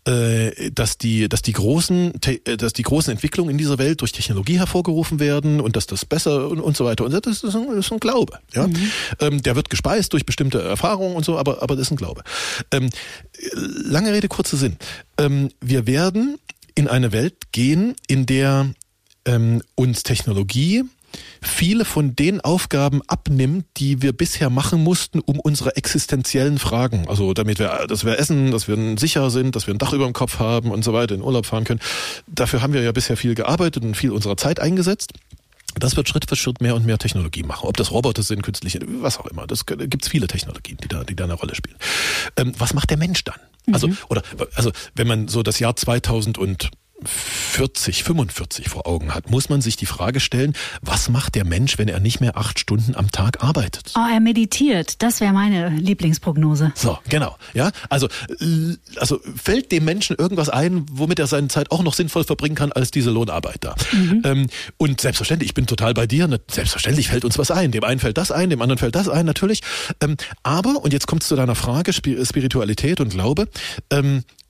äh, dass die, dass die großen, äh, dass die großen Entwicklungen in dieser Welt durch Technologie hervorgerufen werden und dass das besser und, und so weiter. Und das ist ein, das ist ein Glaube. Ja, mhm. ähm, der wird gespeist durch bestimmte Erfahrungen und so, aber aber das ist ein Glaube. Ähm, lange Rede kurzer Sinn. Ähm, wir werden in eine Welt gehen, in der uns Technologie viele von den Aufgaben abnimmt, die wir bisher machen mussten, um unsere existenziellen Fragen, also damit wir, dass wir essen, dass wir sicher sind, dass wir ein Dach über dem Kopf haben und so weiter, in Urlaub fahren können. Dafür haben wir ja bisher viel gearbeitet und viel unserer Zeit eingesetzt. Das wird Schritt für Schritt mehr und mehr Technologie machen. Ob das Roboter sind, künstliche, was auch immer. Das gibt es viele Technologien, die da, die da eine Rolle spielen. Ähm, was macht der Mensch dann? Also, mhm. oder, also, wenn man so das Jahr 2000 und 40, 45 vor Augen hat, muss man sich die Frage stellen, was macht der Mensch, wenn er nicht mehr acht Stunden am Tag arbeitet? Oh, er meditiert. Das wäre meine Lieblingsprognose. So, genau. Ja, also, also fällt dem Menschen irgendwas ein, womit er seine Zeit auch noch sinnvoll verbringen kann, als diese Lohnarbeit da. Mhm. Ähm, und selbstverständlich, ich bin total bei dir. Selbstverständlich fällt uns was ein. Dem einen fällt das ein, dem anderen fällt das ein, natürlich. Ähm, aber, und jetzt kommt es zu deiner Frage, Spiritualität und Glaube. Ähm, äh,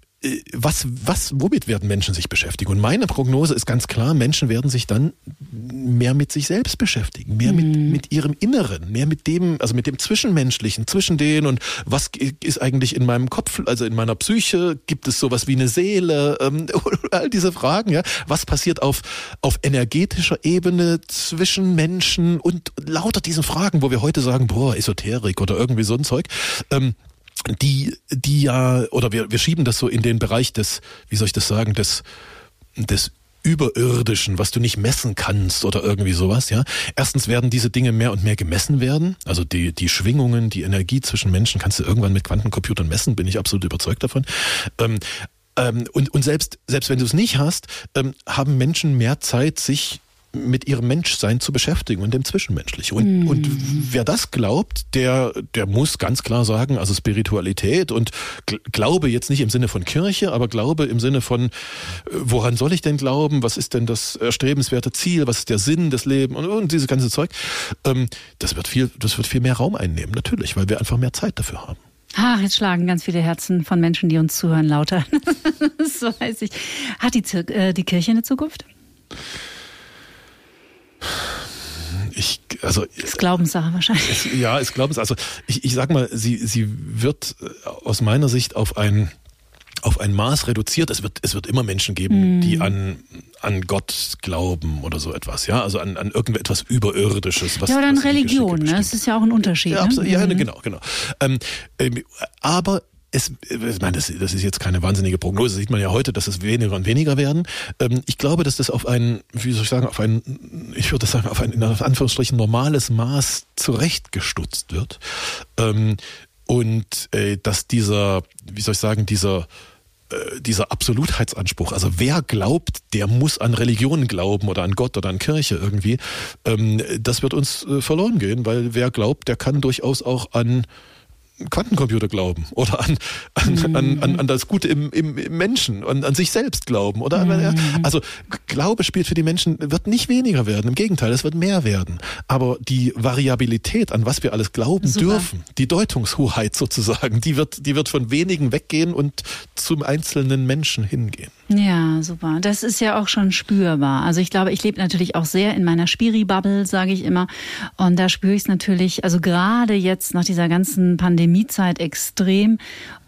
was, was, womit werden Menschen sich beschäftigen? Und meine Prognose ist ganz klar, Menschen werden sich dann mehr mit sich selbst beschäftigen, mehr mhm. mit, mit ihrem Inneren, mehr mit dem, also mit dem Zwischenmenschlichen, zwischen denen und was ist eigentlich in meinem Kopf, also in meiner Psyche, gibt es sowas wie eine Seele, ähm, all diese Fragen, ja. Was passiert auf, auf energetischer Ebene zwischen Menschen und lauter diesen Fragen, wo wir heute sagen, boah, Esoterik oder irgendwie so ein Zeug. Ähm, die, die ja, oder wir, wir schieben das so in den Bereich des, wie soll ich das sagen, des, des Überirdischen, was du nicht messen kannst oder irgendwie sowas, ja. Erstens werden diese Dinge mehr und mehr gemessen werden. Also die, die Schwingungen, die Energie zwischen Menschen kannst du irgendwann mit Quantencomputern messen, bin ich absolut überzeugt davon. Ähm, ähm, und, und selbst, selbst wenn du es nicht hast, ähm, haben Menschen mehr Zeit, sich mit ihrem Menschsein zu beschäftigen und dem Zwischenmenschlichen. Und, mm. und wer das glaubt, der, der muss ganz klar sagen, also Spiritualität und Glaube jetzt nicht im Sinne von Kirche, aber Glaube im Sinne von, äh, woran soll ich denn glauben? Was ist denn das erstrebenswerte Ziel? Was ist der Sinn des Lebens? Und, und dieses ganze Zeug. Ähm, das wird viel, das wird viel mehr Raum einnehmen, natürlich, weil wir einfach mehr Zeit dafür haben. Ach, jetzt schlagen ganz viele Herzen von Menschen, die uns zuhören, lauter. so weiß ich. Hat die, Zir äh, die Kirche eine Zukunft? Ich, also, ist Glaubenssache wahrscheinlich. Es, ja, ist Glaubenssache. Also ich, ich sag mal, sie, sie wird äh, aus meiner Sicht auf ein auf ein Maß reduziert. Es wird, es wird immer Menschen geben, mm. die an, an Gott glauben oder so etwas, ja, also an, an irgendetwas Überirdisches. Was, ja, oder an Religion, ne? Das ist ja auch ein Unterschied. Ja, ne? ja mhm. genau, genau. Ähm, ähm, aber es, ich meine, das, das ist jetzt keine wahnsinnige Prognose, sieht man ja heute, dass es weniger und weniger werden. Ähm, ich glaube, dass das auf ein, wie soll ich sagen, auf ein, ich würde sagen, auf ein in Anführungsstrichen normales Maß zurechtgestutzt wird. Ähm, und äh, dass dieser, wie soll ich sagen, dieser äh, dieser Absolutheitsanspruch, also wer glaubt, der muss an Religionen glauben oder an Gott oder an Kirche irgendwie, ähm, das wird uns äh, verloren gehen, weil wer glaubt, der kann durchaus auch an Quantencomputer glauben oder an, an, mhm. an, an, an das Gute im, im, im Menschen und an sich selbst glauben. Oder mhm. also Glaube spielt für die Menschen, wird nicht weniger werden. Im Gegenteil, es wird mehr werden. Aber die Variabilität, an was wir alles glauben Super. dürfen, die Deutungshoheit sozusagen, die wird, die wird von wenigen weggehen und zum einzelnen Menschen hingehen. Ja, super. Das ist ja auch schon spürbar. Also ich glaube, ich lebe natürlich auch sehr in meiner Spiri-Bubble, sage ich immer. Und da spüre ich es natürlich, also gerade jetzt nach dieser ganzen Pandemiezeit extrem.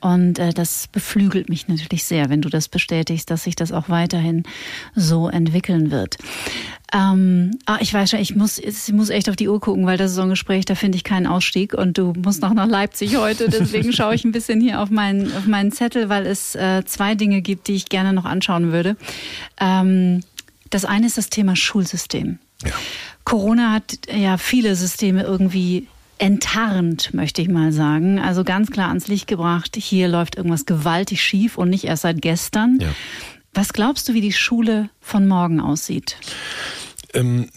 Und äh, das beflügelt mich natürlich sehr, wenn du das bestätigst, dass sich das auch weiterhin so entwickeln wird. Ähm, ah, ich weiß schon, ich muss, ich muss echt auf die Uhr gucken, weil das ist so ein Gespräch, da finde ich keinen Ausstieg und du musst noch nach Leipzig heute. Deswegen schaue ich ein bisschen hier auf meinen, auf meinen Zettel, weil es äh, zwei Dinge gibt, die ich gerne noch anschauen würde. Ähm, das eine ist das Thema Schulsystem. Ja. Corona hat ja viele Systeme irgendwie enttarnt, möchte ich mal sagen. Also ganz klar ans Licht gebracht, hier läuft irgendwas gewaltig schief und nicht erst seit gestern. Ja. Was glaubst du, wie die Schule von morgen aussieht? Ähm,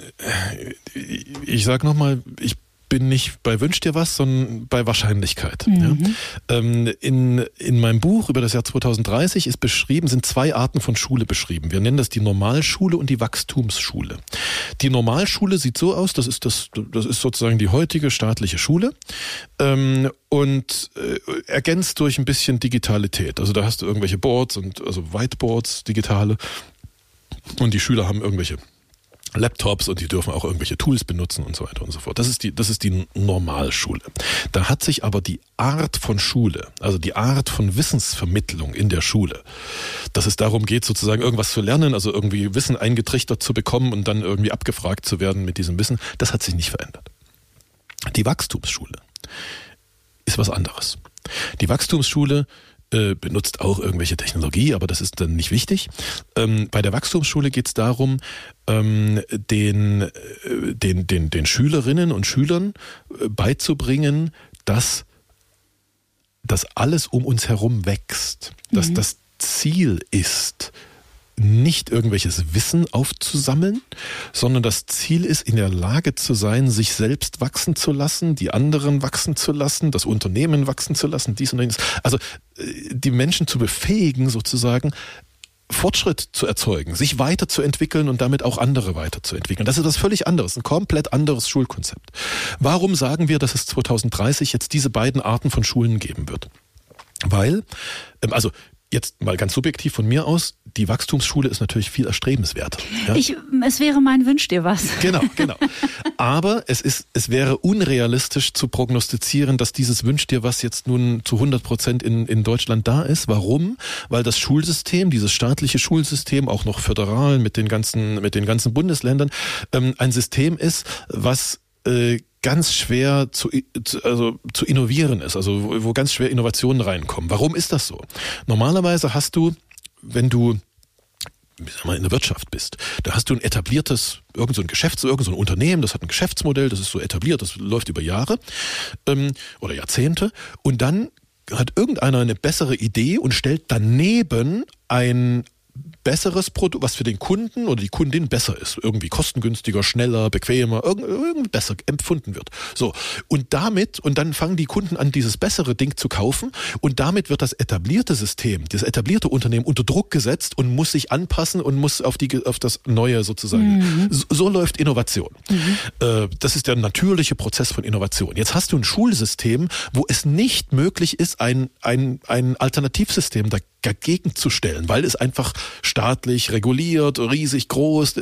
ich sage nochmal, ich bin nicht bei Wünsch dir was, sondern bei Wahrscheinlichkeit. Mhm. Ja. Ähm, in, in meinem Buch über das Jahr 2030 ist beschrieben, sind zwei Arten von Schule beschrieben. Wir nennen das die Normalschule und die Wachstumsschule. Die Normalschule sieht so aus, das ist das, das ist sozusagen die heutige staatliche Schule ähm, und äh, ergänzt durch ein bisschen Digitalität. Also da hast du irgendwelche Boards und also Whiteboards, digitale und die Schüler haben irgendwelche Laptops und die dürfen auch irgendwelche Tools benutzen und so weiter und so fort. Das ist die, das ist die Normalschule. Da hat sich aber die Art von Schule, also die Art von Wissensvermittlung in der Schule, dass es darum geht, sozusagen irgendwas zu lernen, also irgendwie Wissen eingetrichtert zu bekommen und dann irgendwie abgefragt zu werden mit diesem Wissen, das hat sich nicht verändert. Die Wachstumsschule ist was anderes. Die Wachstumsschule äh, benutzt auch irgendwelche Technologie, aber das ist dann nicht wichtig. Ähm, bei der Wachstumsschule geht es darum, ähm, den, äh, den, den, den Schülerinnen und Schülern äh, beizubringen, dass dass alles um uns herum wächst, dass mhm. das Ziel ist, nicht irgendwelches Wissen aufzusammeln, sondern das Ziel ist, in der Lage zu sein, sich selbst wachsen zu lassen, die anderen wachsen zu lassen, das Unternehmen wachsen zu lassen, dies und jenes. Also äh, die Menschen zu befähigen, sozusagen Fortschritt zu erzeugen, sich weiterzuentwickeln und damit auch andere weiterzuentwickeln. Das ist was völlig anderes, ein komplett anderes Schulkonzept. Warum sagen wir, dass es 2030 jetzt diese beiden Arten von Schulen geben wird? Weil, ähm, also jetzt mal ganz subjektiv von mir aus, die Wachstumsschule ist natürlich viel erstrebenswert. Ja? Ich, es wäre mein Wünsch dir was. Genau, genau. Aber es ist, es wäre unrealistisch zu prognostizieren, dass dieses Wünsch dir was jetzt nun zu 100 Prozent in, in Deutschland da ist. Warum? Weil das Schulsystem, dieses staatliche Schulsystem, auch noch föderal mit den ganzen, mit den ganzen Bundesländern, ähm, ein System ist, was äh, ganz schwer zu, also zu innovieren ist, also wo, wo ganz schwer Innovationen reinkommen. Warum ist das so? Normalerweise hast du, wenn du in der Wirtschaft bist, da hast du ein etabliertes, irgend so Geschäfts-, irgend so Unternehmen, das hat ein Geschäftsmodell, das ist so etabliert, das läuft über Jahre ähm, oder Jahrzehnte. Und dann hat irgendeiner eine bessere Idee und stellt daneben ein besseres Produkt, was für den Kunden oder die Kundin besser ist. Irgendwie kostengünstiger, schneller, bequemer, irgendwie besser empfunden wird. So. Und damit, und dann fangen die Kunden an, dieses bessere Ding zu kaufen und damit wird das etablierte System, das etablierte Unternehmen unter Druck gesetzt und muss sich anpassen und muss auf die, auf das Neue sozusagen. Mhm. So, so, läuft Innovation. Mhm. Äh, das ist der natürliche Prozess von Innovation. Jetzt hast du ein Schulsystem, wo es nicht möglich ist, ein, ein, ein Alternativsystem dagegen zu stellen, weil es einfach staatlich reguliert, riesig groß,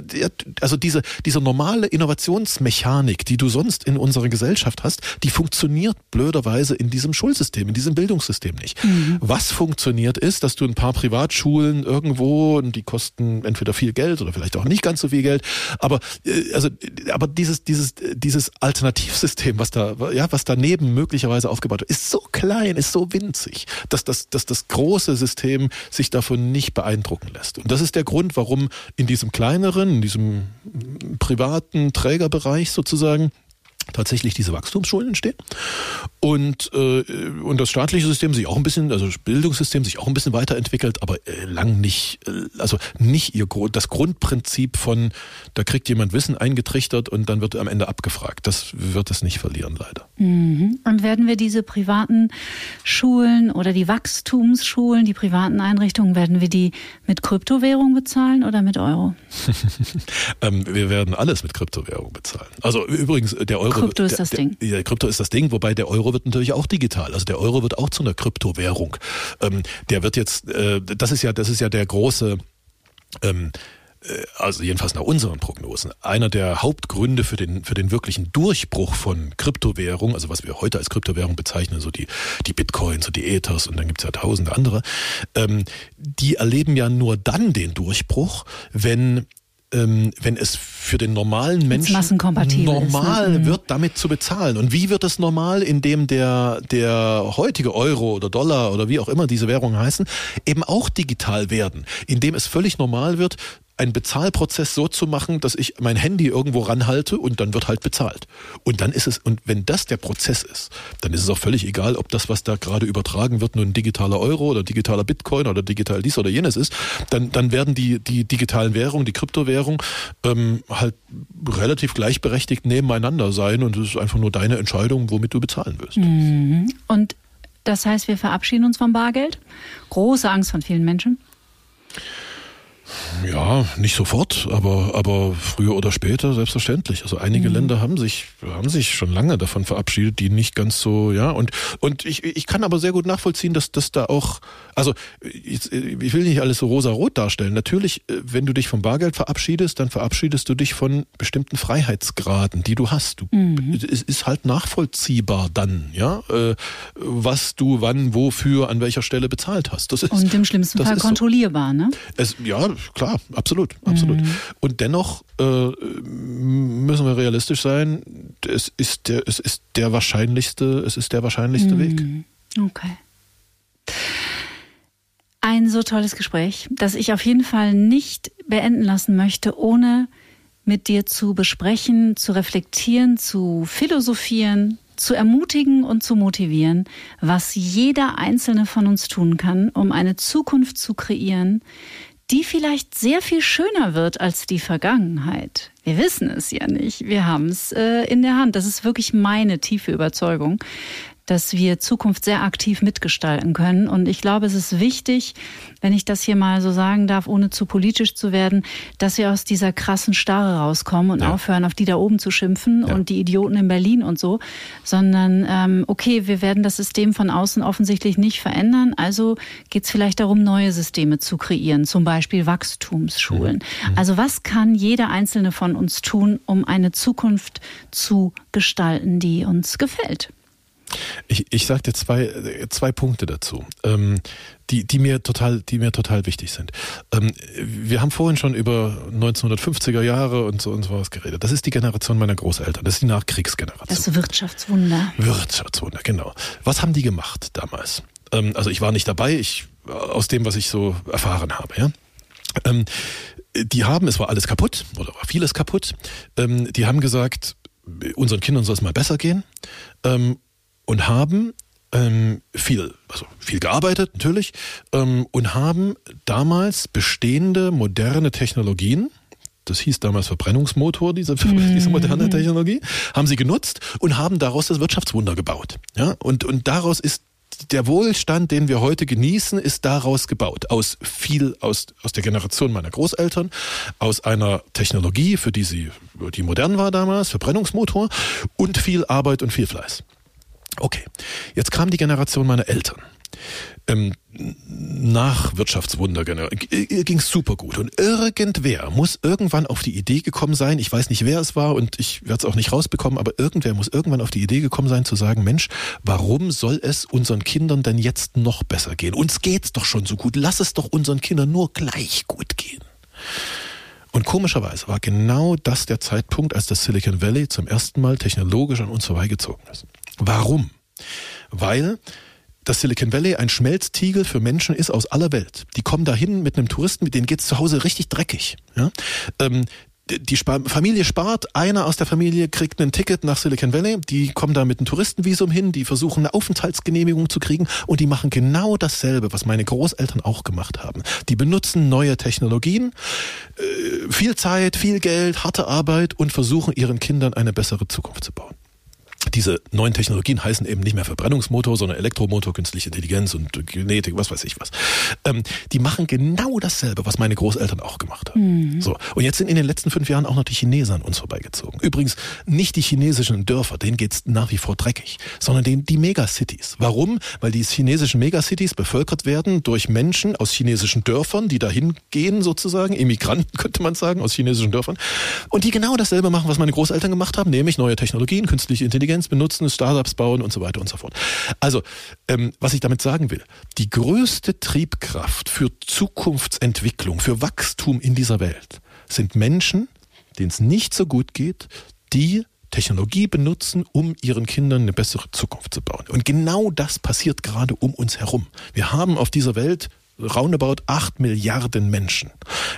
also diese, diese normale Innovationsmechanik, die du sonst in unserer Gesellschaft hast, die funktioniert blöderweise in diesem Schulsystem, in diesem Bildungssystem nicht. Mhm. Was funktioniert ist, dass du ein paar Privatschulen irgendwo, und die kosten entweder viel Geld oder vielleicht auch nicht ganz so viel Geld, aber, äh, also, aber dieses, dieses, dieses Alternativsystem, was da, ja, was daneben möglicherweise aufgebaut wird, ist so klein, ist so winzig, dass das, dass das große System System sich davon nicht beeindrucken lässt. Und das ist der Grund, warum in diesem kleineren, in diesem privaten Trägerbereich sozusagen tatsächlich diese Wachstumsschulen entstehen. Und äh, und das staatliche System sich auch ein bisschen also das Bildungssystem sich auch ein bisschen weiterentwickelt aber äh, lang nicht äh, also nicht ihr das Grundprinzip von da kriegt jemand Wissen eingetrichtert und dann wird am Ende abgefragt. Das wird es nicht verlieren leider. Mhm. und werden wir diese privaten Schulen oder die Wachstumsschulen die privaten Einrichtungen werden wir die mit Kryptowährung bezahlen oder mit Euro? Ähm, wir werden alles mit Kryptowährung bezahlen. Also übrigens der Euro Krypto ist das der, Ding. Ja, Krypto ist das Ding, wobei der Euro wird natürlich auch digital. Also der Euro wird auch zu einer Kryptowährung. Ähm, der wird jetzt, äh, das ist ja, das ist ja der große, ähm, äh, also jedenfalls nach unseren Prognosen, einer der Hauptgründe für den, für den wirklichen Durchbruch von Kryptowährung, also was wir heute als Kryptowährung bezeichnen, so die, die Bitcoins und die Ethers und dann gibt's ja tausende andere, ähm, die erleben ja nur dann den Durchbruch, wenn ähm, wenn es für den normalen Menschen normal ist, ne? wird, damit zu bezahlen. Und wie wird es normal, indem der, der heutige Euro oder Dollar oder wie auch immer diese Währungen heißen, eben auch digital werden, indem es völlig normal wird, einen Bezahlprozess so zu machen, dass ich mein Handy irgendwo ranhalte und dann wird halt bezahlt. Und dann ist es, und wenn das der Prozess ist, dann ist es auch völlig egal, ob das, was da gerade übertragen wird, nur ein digitaler Euro oder digitaler Bitcoin oder digital dies oder jenes ist, dann, dann werden die, die digitalen Währungen, die Kryptowährungen ähm, halt relativ gleichberechtigt nebeneinander sein und es ist einfach nur deine Entscheidung, womit du bezahlen wirst. Mhm. Und das heißt, wir verabschieden uns vom Bargeld? Große Angst von vielen Menschen? Ja, nicht sofort, aber, aber früher oder später selbstverständlich. Also einige mhm. Länder haben sich, haben sich schon lange davon verabschiedet, die nicht ganz so, ja, und, und ich, ich kann aber sehr gut nachvollziehen, dass, dass da auch, also ich, ich will nicht alles so rosa-rot darstellen. Natürlich, äh, wenn du dich vom Bargeld verabschiedest, dann verabschiedest du dich von bestimmten Freiheitsgraden, die du hast. Du, mhm. Es ist halt nachvollziehbar dann, ja, äh, was du wann, wofür, an welcher Stelle bezahlt hast. Das ist, und im schlimmsten Fall kontrollierbar, so. ne? Es, ja, klar, absolut, absolut. Mhm. Und dennoch äh, müssen wir realistisch sein. Es ist der, es ist der wahrscheinlichste, es ist der wahrscheinlichste mhm. Weg. Okay. Ein so tolles Gespräch, das ich auf jeden Fall nicht beenden lassen möchte, ohne mit dir zu besprechen, zu reflektieren, zu philosophieren, zu ermutigen und zu motivieren, was jeder einzelne von uns tun kann, um eine Zukunft zu kreieren, die vielleicht sehr viel schöner wird als die Vergangenheit. Wir wissen es ja nicht. Wir haben es äh, in der Hand. Das ist wirklich meine tiefe Überzeugung dass wir Zukunft sehr aktiv mitgestalten können. Und ich glaube, es ist wichtig, wenn ich das hier mal so sagen darf, ohne zu politisch zu werden, dass wir aus dieser krassen Starre rauskommen und ja. aufhören, auf die da oben zu schimpfen ja. und die Idioten in Berlin und so, sondern ähm, okay, wir werden das System von außen offensichtlich nicht verändern. Also geht es vielleicht darum, neue Systeme zu kreieren, zum Beispiel Wachstumsschulen. Mhm. mhm. Also was kann jeder einzelne von uns tun, um eine Zukunft zu gestalten, die uns gefällt? Ich, ich sage dir zwei, zwei Punkte dazu, ähm, die, die, mir total, die mir total wichtig sind. Ähm, wir haben vorhin schon über 1950er Jahre und so und sowas geredet. Das ist die Generation meiner Großeltern. Das ist die Nachkriegsgeneration. Das Wirtschaftswunder. Wirtschaftswunder, genau. Was haben die gemacht damals? Ähm, also ich war nicht dabei, ich, aus dem, was ich so erfahren habe, ja. Ähm, die haben, es war alles kaputt oder war vieles kaputt. Ähm, die haben gesagt, unseren Kindern soll es mal besser gehen. Ähm, und haben ähm, viel, also viel gearbeitet natürlich ähm, und haben damals bestehende moderne Technologien, das hieß damals Verbrennungsmotor, diese, mhm. diese moderne Technologie, haben sie genutzt und haben daraus das Wirtschaftswunder gebaut. Ja, und, und daraus ist der Wohlstand, den wir heute genießen, ist daraus gebaut. Aus viel, aus, aus der Generation meiner Großeltern, aus einer Technologie, für die sie, die modern war damals, Verbrennungsmotor und viel Arbeit und viel Fleiß. Okay, jetzt kam die Generation meiner Eltern. Ähm, nach Wirtschaftswunder ging es super gut. Und irgendwer muss irgendwann auf die Idee gekommen sein, ich weiß nicht, wer es war und ich werde es auch nicht rausbekommen, aber irgendwer muss irgendwann auf die Idee gekommen sein zu sagen, Mensch, warum soll es unseren Kindern denn jetzt noch besser gehen? Uns geht's doch schon so gut. Lass es doch unseren Kindern nur gleich gut gehen. Und komischerweise war genau das der Zeitpunkt, als das Silicon Valley zum ersten Mal technologisch an uns vorbeigezogen ist. Warum? Weil das Silicon Valley ein Schmelztiegel für Menschen ist aus aller Welt. Die kommen dahin mit einem Touristen, mit denen geht's zu Hause richtig dreckig. Ja? Ähm, die Familie spart, einer aus der Familie kriegt ein Ticket nach Silicon Valley, die kommen da mit einem Touristenvisum hin, die versuchen eine Aufenthaltsgenehmigung zu kriegen und die machen genau dasselbe, was meine Großeltern auch gemacht haben. Die benutzen neue Technologien, äh, viel Zeit, viel Geld, harte Arbeit und versuchen ihren Kindern eine bessere Zukunft zu bauen diese neuen Technologien heißen eben nicht mehr Verbrennungsmotor, sondern Elektromotor, künstliche Intelligenz und Genetik, was weiß ich was. Ähm, die machen genau dasselbe, was meine Großeltern auch gemacht haben. Mhm. So. Und jetzt sind in den letzten fünf Jahren auch noch die Chinesen an uns vorbeigezogen. Übrigens nicht die chinesischen Dörfer, denen geht's nach wie vor dreckig, sondern den, die Megacities. Warum? Weil die chinesischen Megacities bevölkert werden durch Menschen aus chinesischen Dörfern, die dahin gehen sozusagen, Immigranten könnte man sagen, aus chinesischen Dörfern, und die genau dasselbe machen, was meine Großeltern gemacht haben, nämlich neue Technologien, künstliche Intelligenz, Intelligenz benutzen, Startups bauen und so weiter und so fort. Also, ähm, was ich damit sagen will, die größte Triebkraft für Zukunftsentwicklung, für Wachstum in dieser Welt sind Menschen, denen es nicht so gut geht, die Technologie benutzen, um ihren Kindern eine bessere Zukunft zu bauen. Und genau das passiert gerade um uns herum. Wir haben auf dieser Welt roundabout 8 Milliarden Menschen.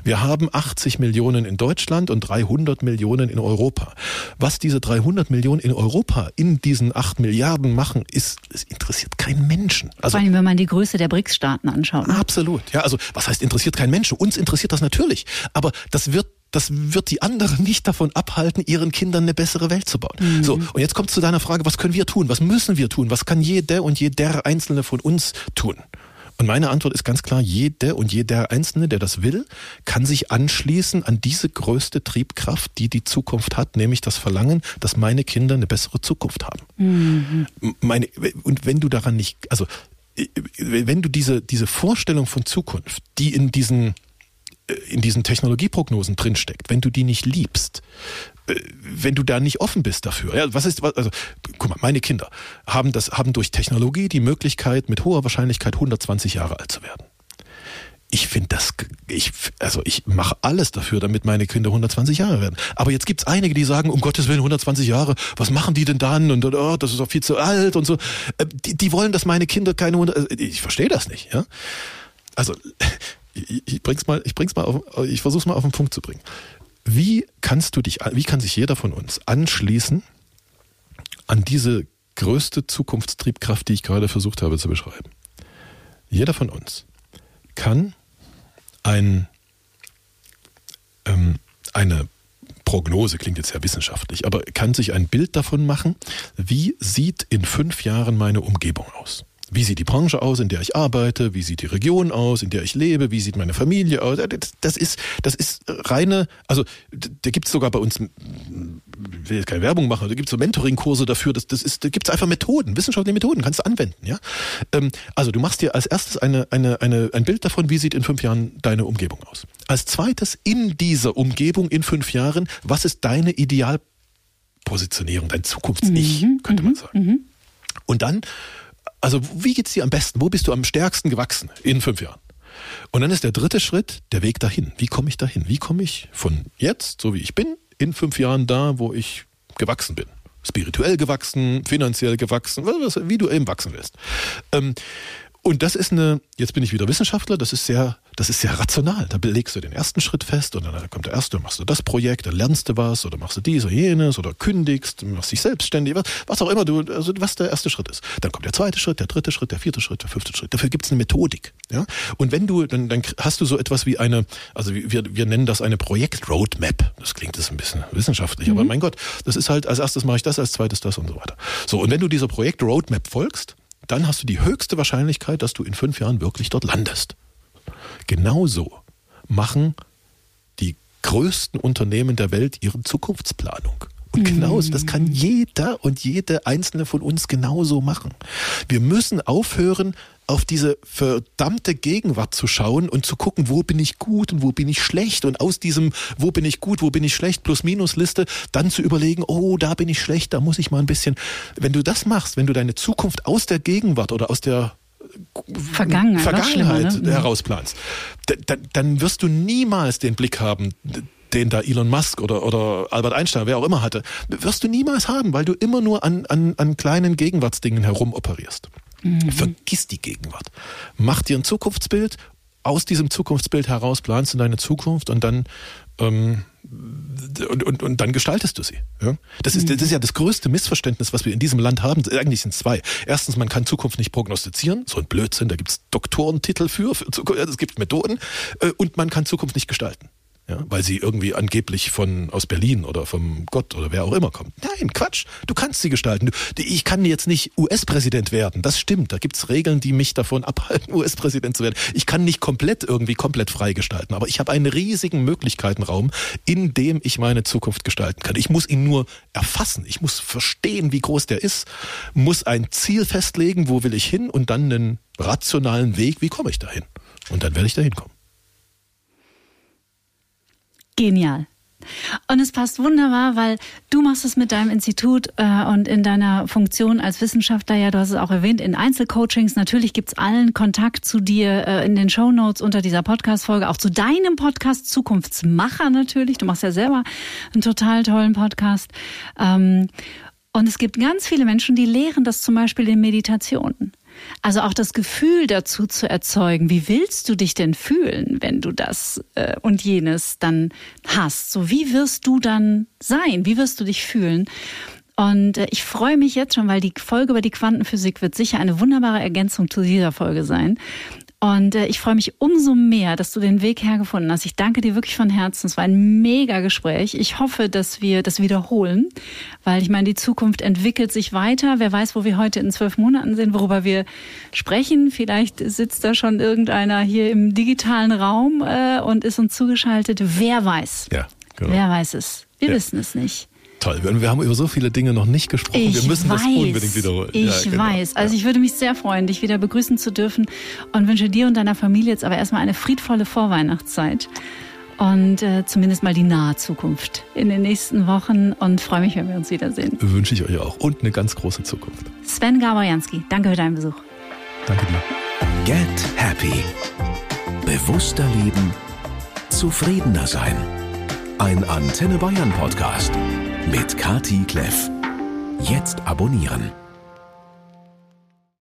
Wir haben 80 Millionen in Deutschland und 300 Millionen in Europa. Was diese 300 Millionen in Europa in diesen 8 Milliarden machen, ist, es interessiert keinen Menschen. Also, Vor allem, wenn man die Größe der BRICS-Staaten anschaut. Ne? Absolut. Ja, also, was heißt interessiert keinen Menschen? Uns interessiert das natürlich. Aber das wird das wird die anderen nicht davon abhalten, ihren Kindern eine bessere Welt zu bauen. Mhm. So, und jetzt kommt zu deiner Frage, was können wir tun? Was müssen wir tun? Was kann jeder und jeder Einzelne von uns tun? Und meine Antwort ist ganz klar, jede und jeder Einzelne, der das will, kann sich anschließen an diese größte Triebkraft, die die Zukunft hat, nämlich das Verlangen, dass meine Kinder eine bessere Zukunft haben. Mhm. Meine, und wenn du daran nicht, also wenn du diese, diese Vorstellung von Zukunft, die in diesen äh, in diesen Technologieprognosen drinsteckt, wenn du die nicht liebst, wenn du da nicht offen bist dafür. Ja, was ist, also, guck mal, meine Kinder haben das, haben durch Technologie die Möglichkeit, mit hoher Wahrscheinlichkeit 120 Jahre alt zu werden. Ich finde das, ich, also ich mache alles dafür, damit meine Kinder 120 Jahre werden. Aber jetzt gibt's einige, die sagen, um Gottes Willen 120 Jahre, was machen die denn dann? Und oh, das ist doch viel zu alt und so. Äh, die, die wollen, dass meine Kinder keine 100, ich verstehe das nicht, ja. Also ich, ich bring's mal, ich bring's mal auf, ich versuch's mal auf den Punkt zu bringen. Wie kannst du dich, wie kann sich jeder von uns anschließen an diese größte Zukunftstriebkraft, die ich gerade versucht habe zu beschreiben? Jeder von uns kann ein, ähm, eine Prognose, klingt jetzt sehr wissenschaftlich, aber kann sich ein Bild davon machen, wie sieht in fünf Jahren meine Umgebung aus? Wie sieht die Branche aus, in der ich arbeite? Wie sieht die Region aus, in der ich lebe? Wie sieht meine Familie aus? Das ist, das ist reine, also da gibt es sogar bei uns, ich will jetzt keine Werbung machen, da gibt es so Mentoring-Kurse dafür, das, das ist, da gibt es einfach Methoden, wissenschaftliche Methoden, kannst du anwenden. Ja? Ähm, also du machst dir als erstes eine, eine, eine, ein Bild davon, wie sieht in fünf Jahren deine Umgebung aus. Als zweites in dieser Umgebung in fünf Jahren, was ist deine Idealpositionierung, dein Zukunfts-Ich, mhm, könnte man mhm, sagen. Mhm. Und dann also wie geht's dir am besten? Wo bist du am stärksten gewachsen in fünf Jahren? Und dann ist der dritte Schritt der Weg dahin. Wie komme ich dahin? Wie komme ich von jetzt, so wie ich bin, in fünf Jahren da, wo ich gewachsen bin? Spirituell gewachsen, finanziell gewachsen, wie du eben wachsen willst. Ähm, Und das ist eine, jetzt bin ich wieder Wissenschaftler, das ist sehr, das ist sehr rational. Da belegst du den ersten Schritt fest und dann kommt der erste, machst du das Projekt, dann lernst du was oder machst du dies oder jenes oder kündigst, machst dich selbstständig, was, was auch immer du, also was der erste Schritt ist. Dann kommt der zweite Schritt, der dritte Schritt, der vierte Schritt, der fünfte Schritt. Dafür gibt es eine Methodik. Ja? Und wenn du, dann, dann hast du so etwas wie eine, also wir, wir nennen das eine Projekt-Roadmap. Das klingt jetzt ein bisschen wissenschaftlich, mhm. aber mein Gott, das ist halt, als erstes mache ich das, als zweites das und so weiter. So, und wenn du dieser Projekt-Roadmap folgst, dann hast du die höchste Wahrscheinlichkeit, dass du in fünf Jahren wirklich dort landest. Genauso machen die größten Unternehmen der Welt ihre Zukunftsplanung. Und genauso, das kann jeder und jede einzelne von uns genauso machen. Wir müssen aufhören, auf diese verdammte Gegenwart zu schauen und zu gucken, wo bin ich gut und wo bin ich schlecht und aus diesem, wo bin ich gut, wo bin ich schlecht, Plus-Minus-Liste, dann zu überlegen, oh, da bin ich schlecht, da muss ich mal ein bisschen. Wenn du das machst, wenn du deine Zukunft aus der Gegenwart oder aus der Vergangenheit, Vergangenheit ne? herausplanst, dann, dann wirst du niemals den Blick haben, den da Elon Musk oder, oder Albert Einstein, wer auch immer hatte, wirst du niemals haben, weil du immer nur an, an, an kleinen Gegenwartsdingen herum operierst. Mhm. Vergiss die Gegenwart. Mach dir ein Zukunftsbild. Aus diesem Zukunftsbild heraus planst du deine Zukunft und dann ähm, und, und, und dann gestaltest du sie. Ja? Das, ist, das ist ja das größte Missverständnis, was wir in diesem Land haben. Eigentlich sind es zwei. Erstens, man kann Zukunft nicht prognostizieren. So ein Blödsinn, da gibt es Doktorentitel für, für es gibt Methoden. Äh, und man kann Zukunft nicht gestalten ja, weil sie irgendwie angeblich von aus Berlin oder vom Gott oder wer auch immer kommt. Nein, Quatsch. Du kannst sie gestalten. Du, ich kann jetzt nicht US-Präsident werden. Das stimmt. Da gibt's Regeln, die mich davon abhalten, US-Präsident zu werden. Ich kann nicht komplett irgendwie komplett frei gestalten, aber ich habe einen riesigen Möglichkeitenraum, in dem ich meine Zukunft gestalten kann. Ich muss ihn nur erfassen. Ich muss verstehen, wie groß der ist, muss ein Ziel festlegen, wo will ich hin und dann einen rationalen Weg, wie komme ich dahin? Und dann werde ich dahin kommen. Genial. Und es passt wunderbar, weil du machst es mit deinem Institut äh, und in deiner Funktion als Wissenschaftler, ja, du hast es auch erwähnt, in Einzelcoachings. Natürlich gibt's allen Kontakt zu dir äh, in den Show Notes unter dieser Podcast-Folge, auch zu deinem Podcast Zukunftsmacher natürlich. Du machst ja selber einen total tollen Podcast. Ähm, und es gibt ganz viele Menschen, die lehren das zum Beispiel in Meditationen. Also auch das Gefühl dazu zu erzeugen, wie willst du dich denn fühlen, wenn du das äh, und jenes dann hast? So, wie wirst du dann sein? Wie wirst du dich fühlen? Und äh, ich freue mich jetzt schon, weil die Folge über die Quantenphysik wird sicher eine wunderbare Ergänzung zu dieser Folge sein. Und äh, ich freue mich umso mehr, dass du den Weg hergefunden hast. Ich danke dir wirklich von Herzen. Es war ein mega Gespräch. Ich hoffe, dass wir das wiederholen, weil ich meine, die Zukunft entwickelt sich weiter. Wer weiß, wo wir heute in zwölf Monaten sind, worüber wir sprechen. Vielleicht sitzt da schon irgendeiner hier im digitalen Raum äh, und ist uns zugeschaltet. Wer weiß? Ja, genau. Wer weiß es? Wir ja. wissen es nicht. Toll, wir haben über so viele Dinge noch nicht gesprochen. Ich wir müssen weiß, das unbedingt wiederholen. Ich ja, genau. weiß. Also ich würde mich sehr freuen, dich wieder begrüßen zu dürfen und wünsche dir und deiner Familie jetzt aber erstmal eine friedvolle Vorweihnachtszeit und äh, zumindest mal die nahe Zukunft in den nächsten Wochen und freue mich, wenn wir uns wiedersehen. Wünsche ich euch auch und eine ganz große Zukunft. Sven Gaborjanski, danke für deinen Besuch. Danke dir. Get Happy. Bewusster leben, zufriedener sein. Ein Antenne Bayern Podcast mit Kati Kleff. Jetzt abonnieren.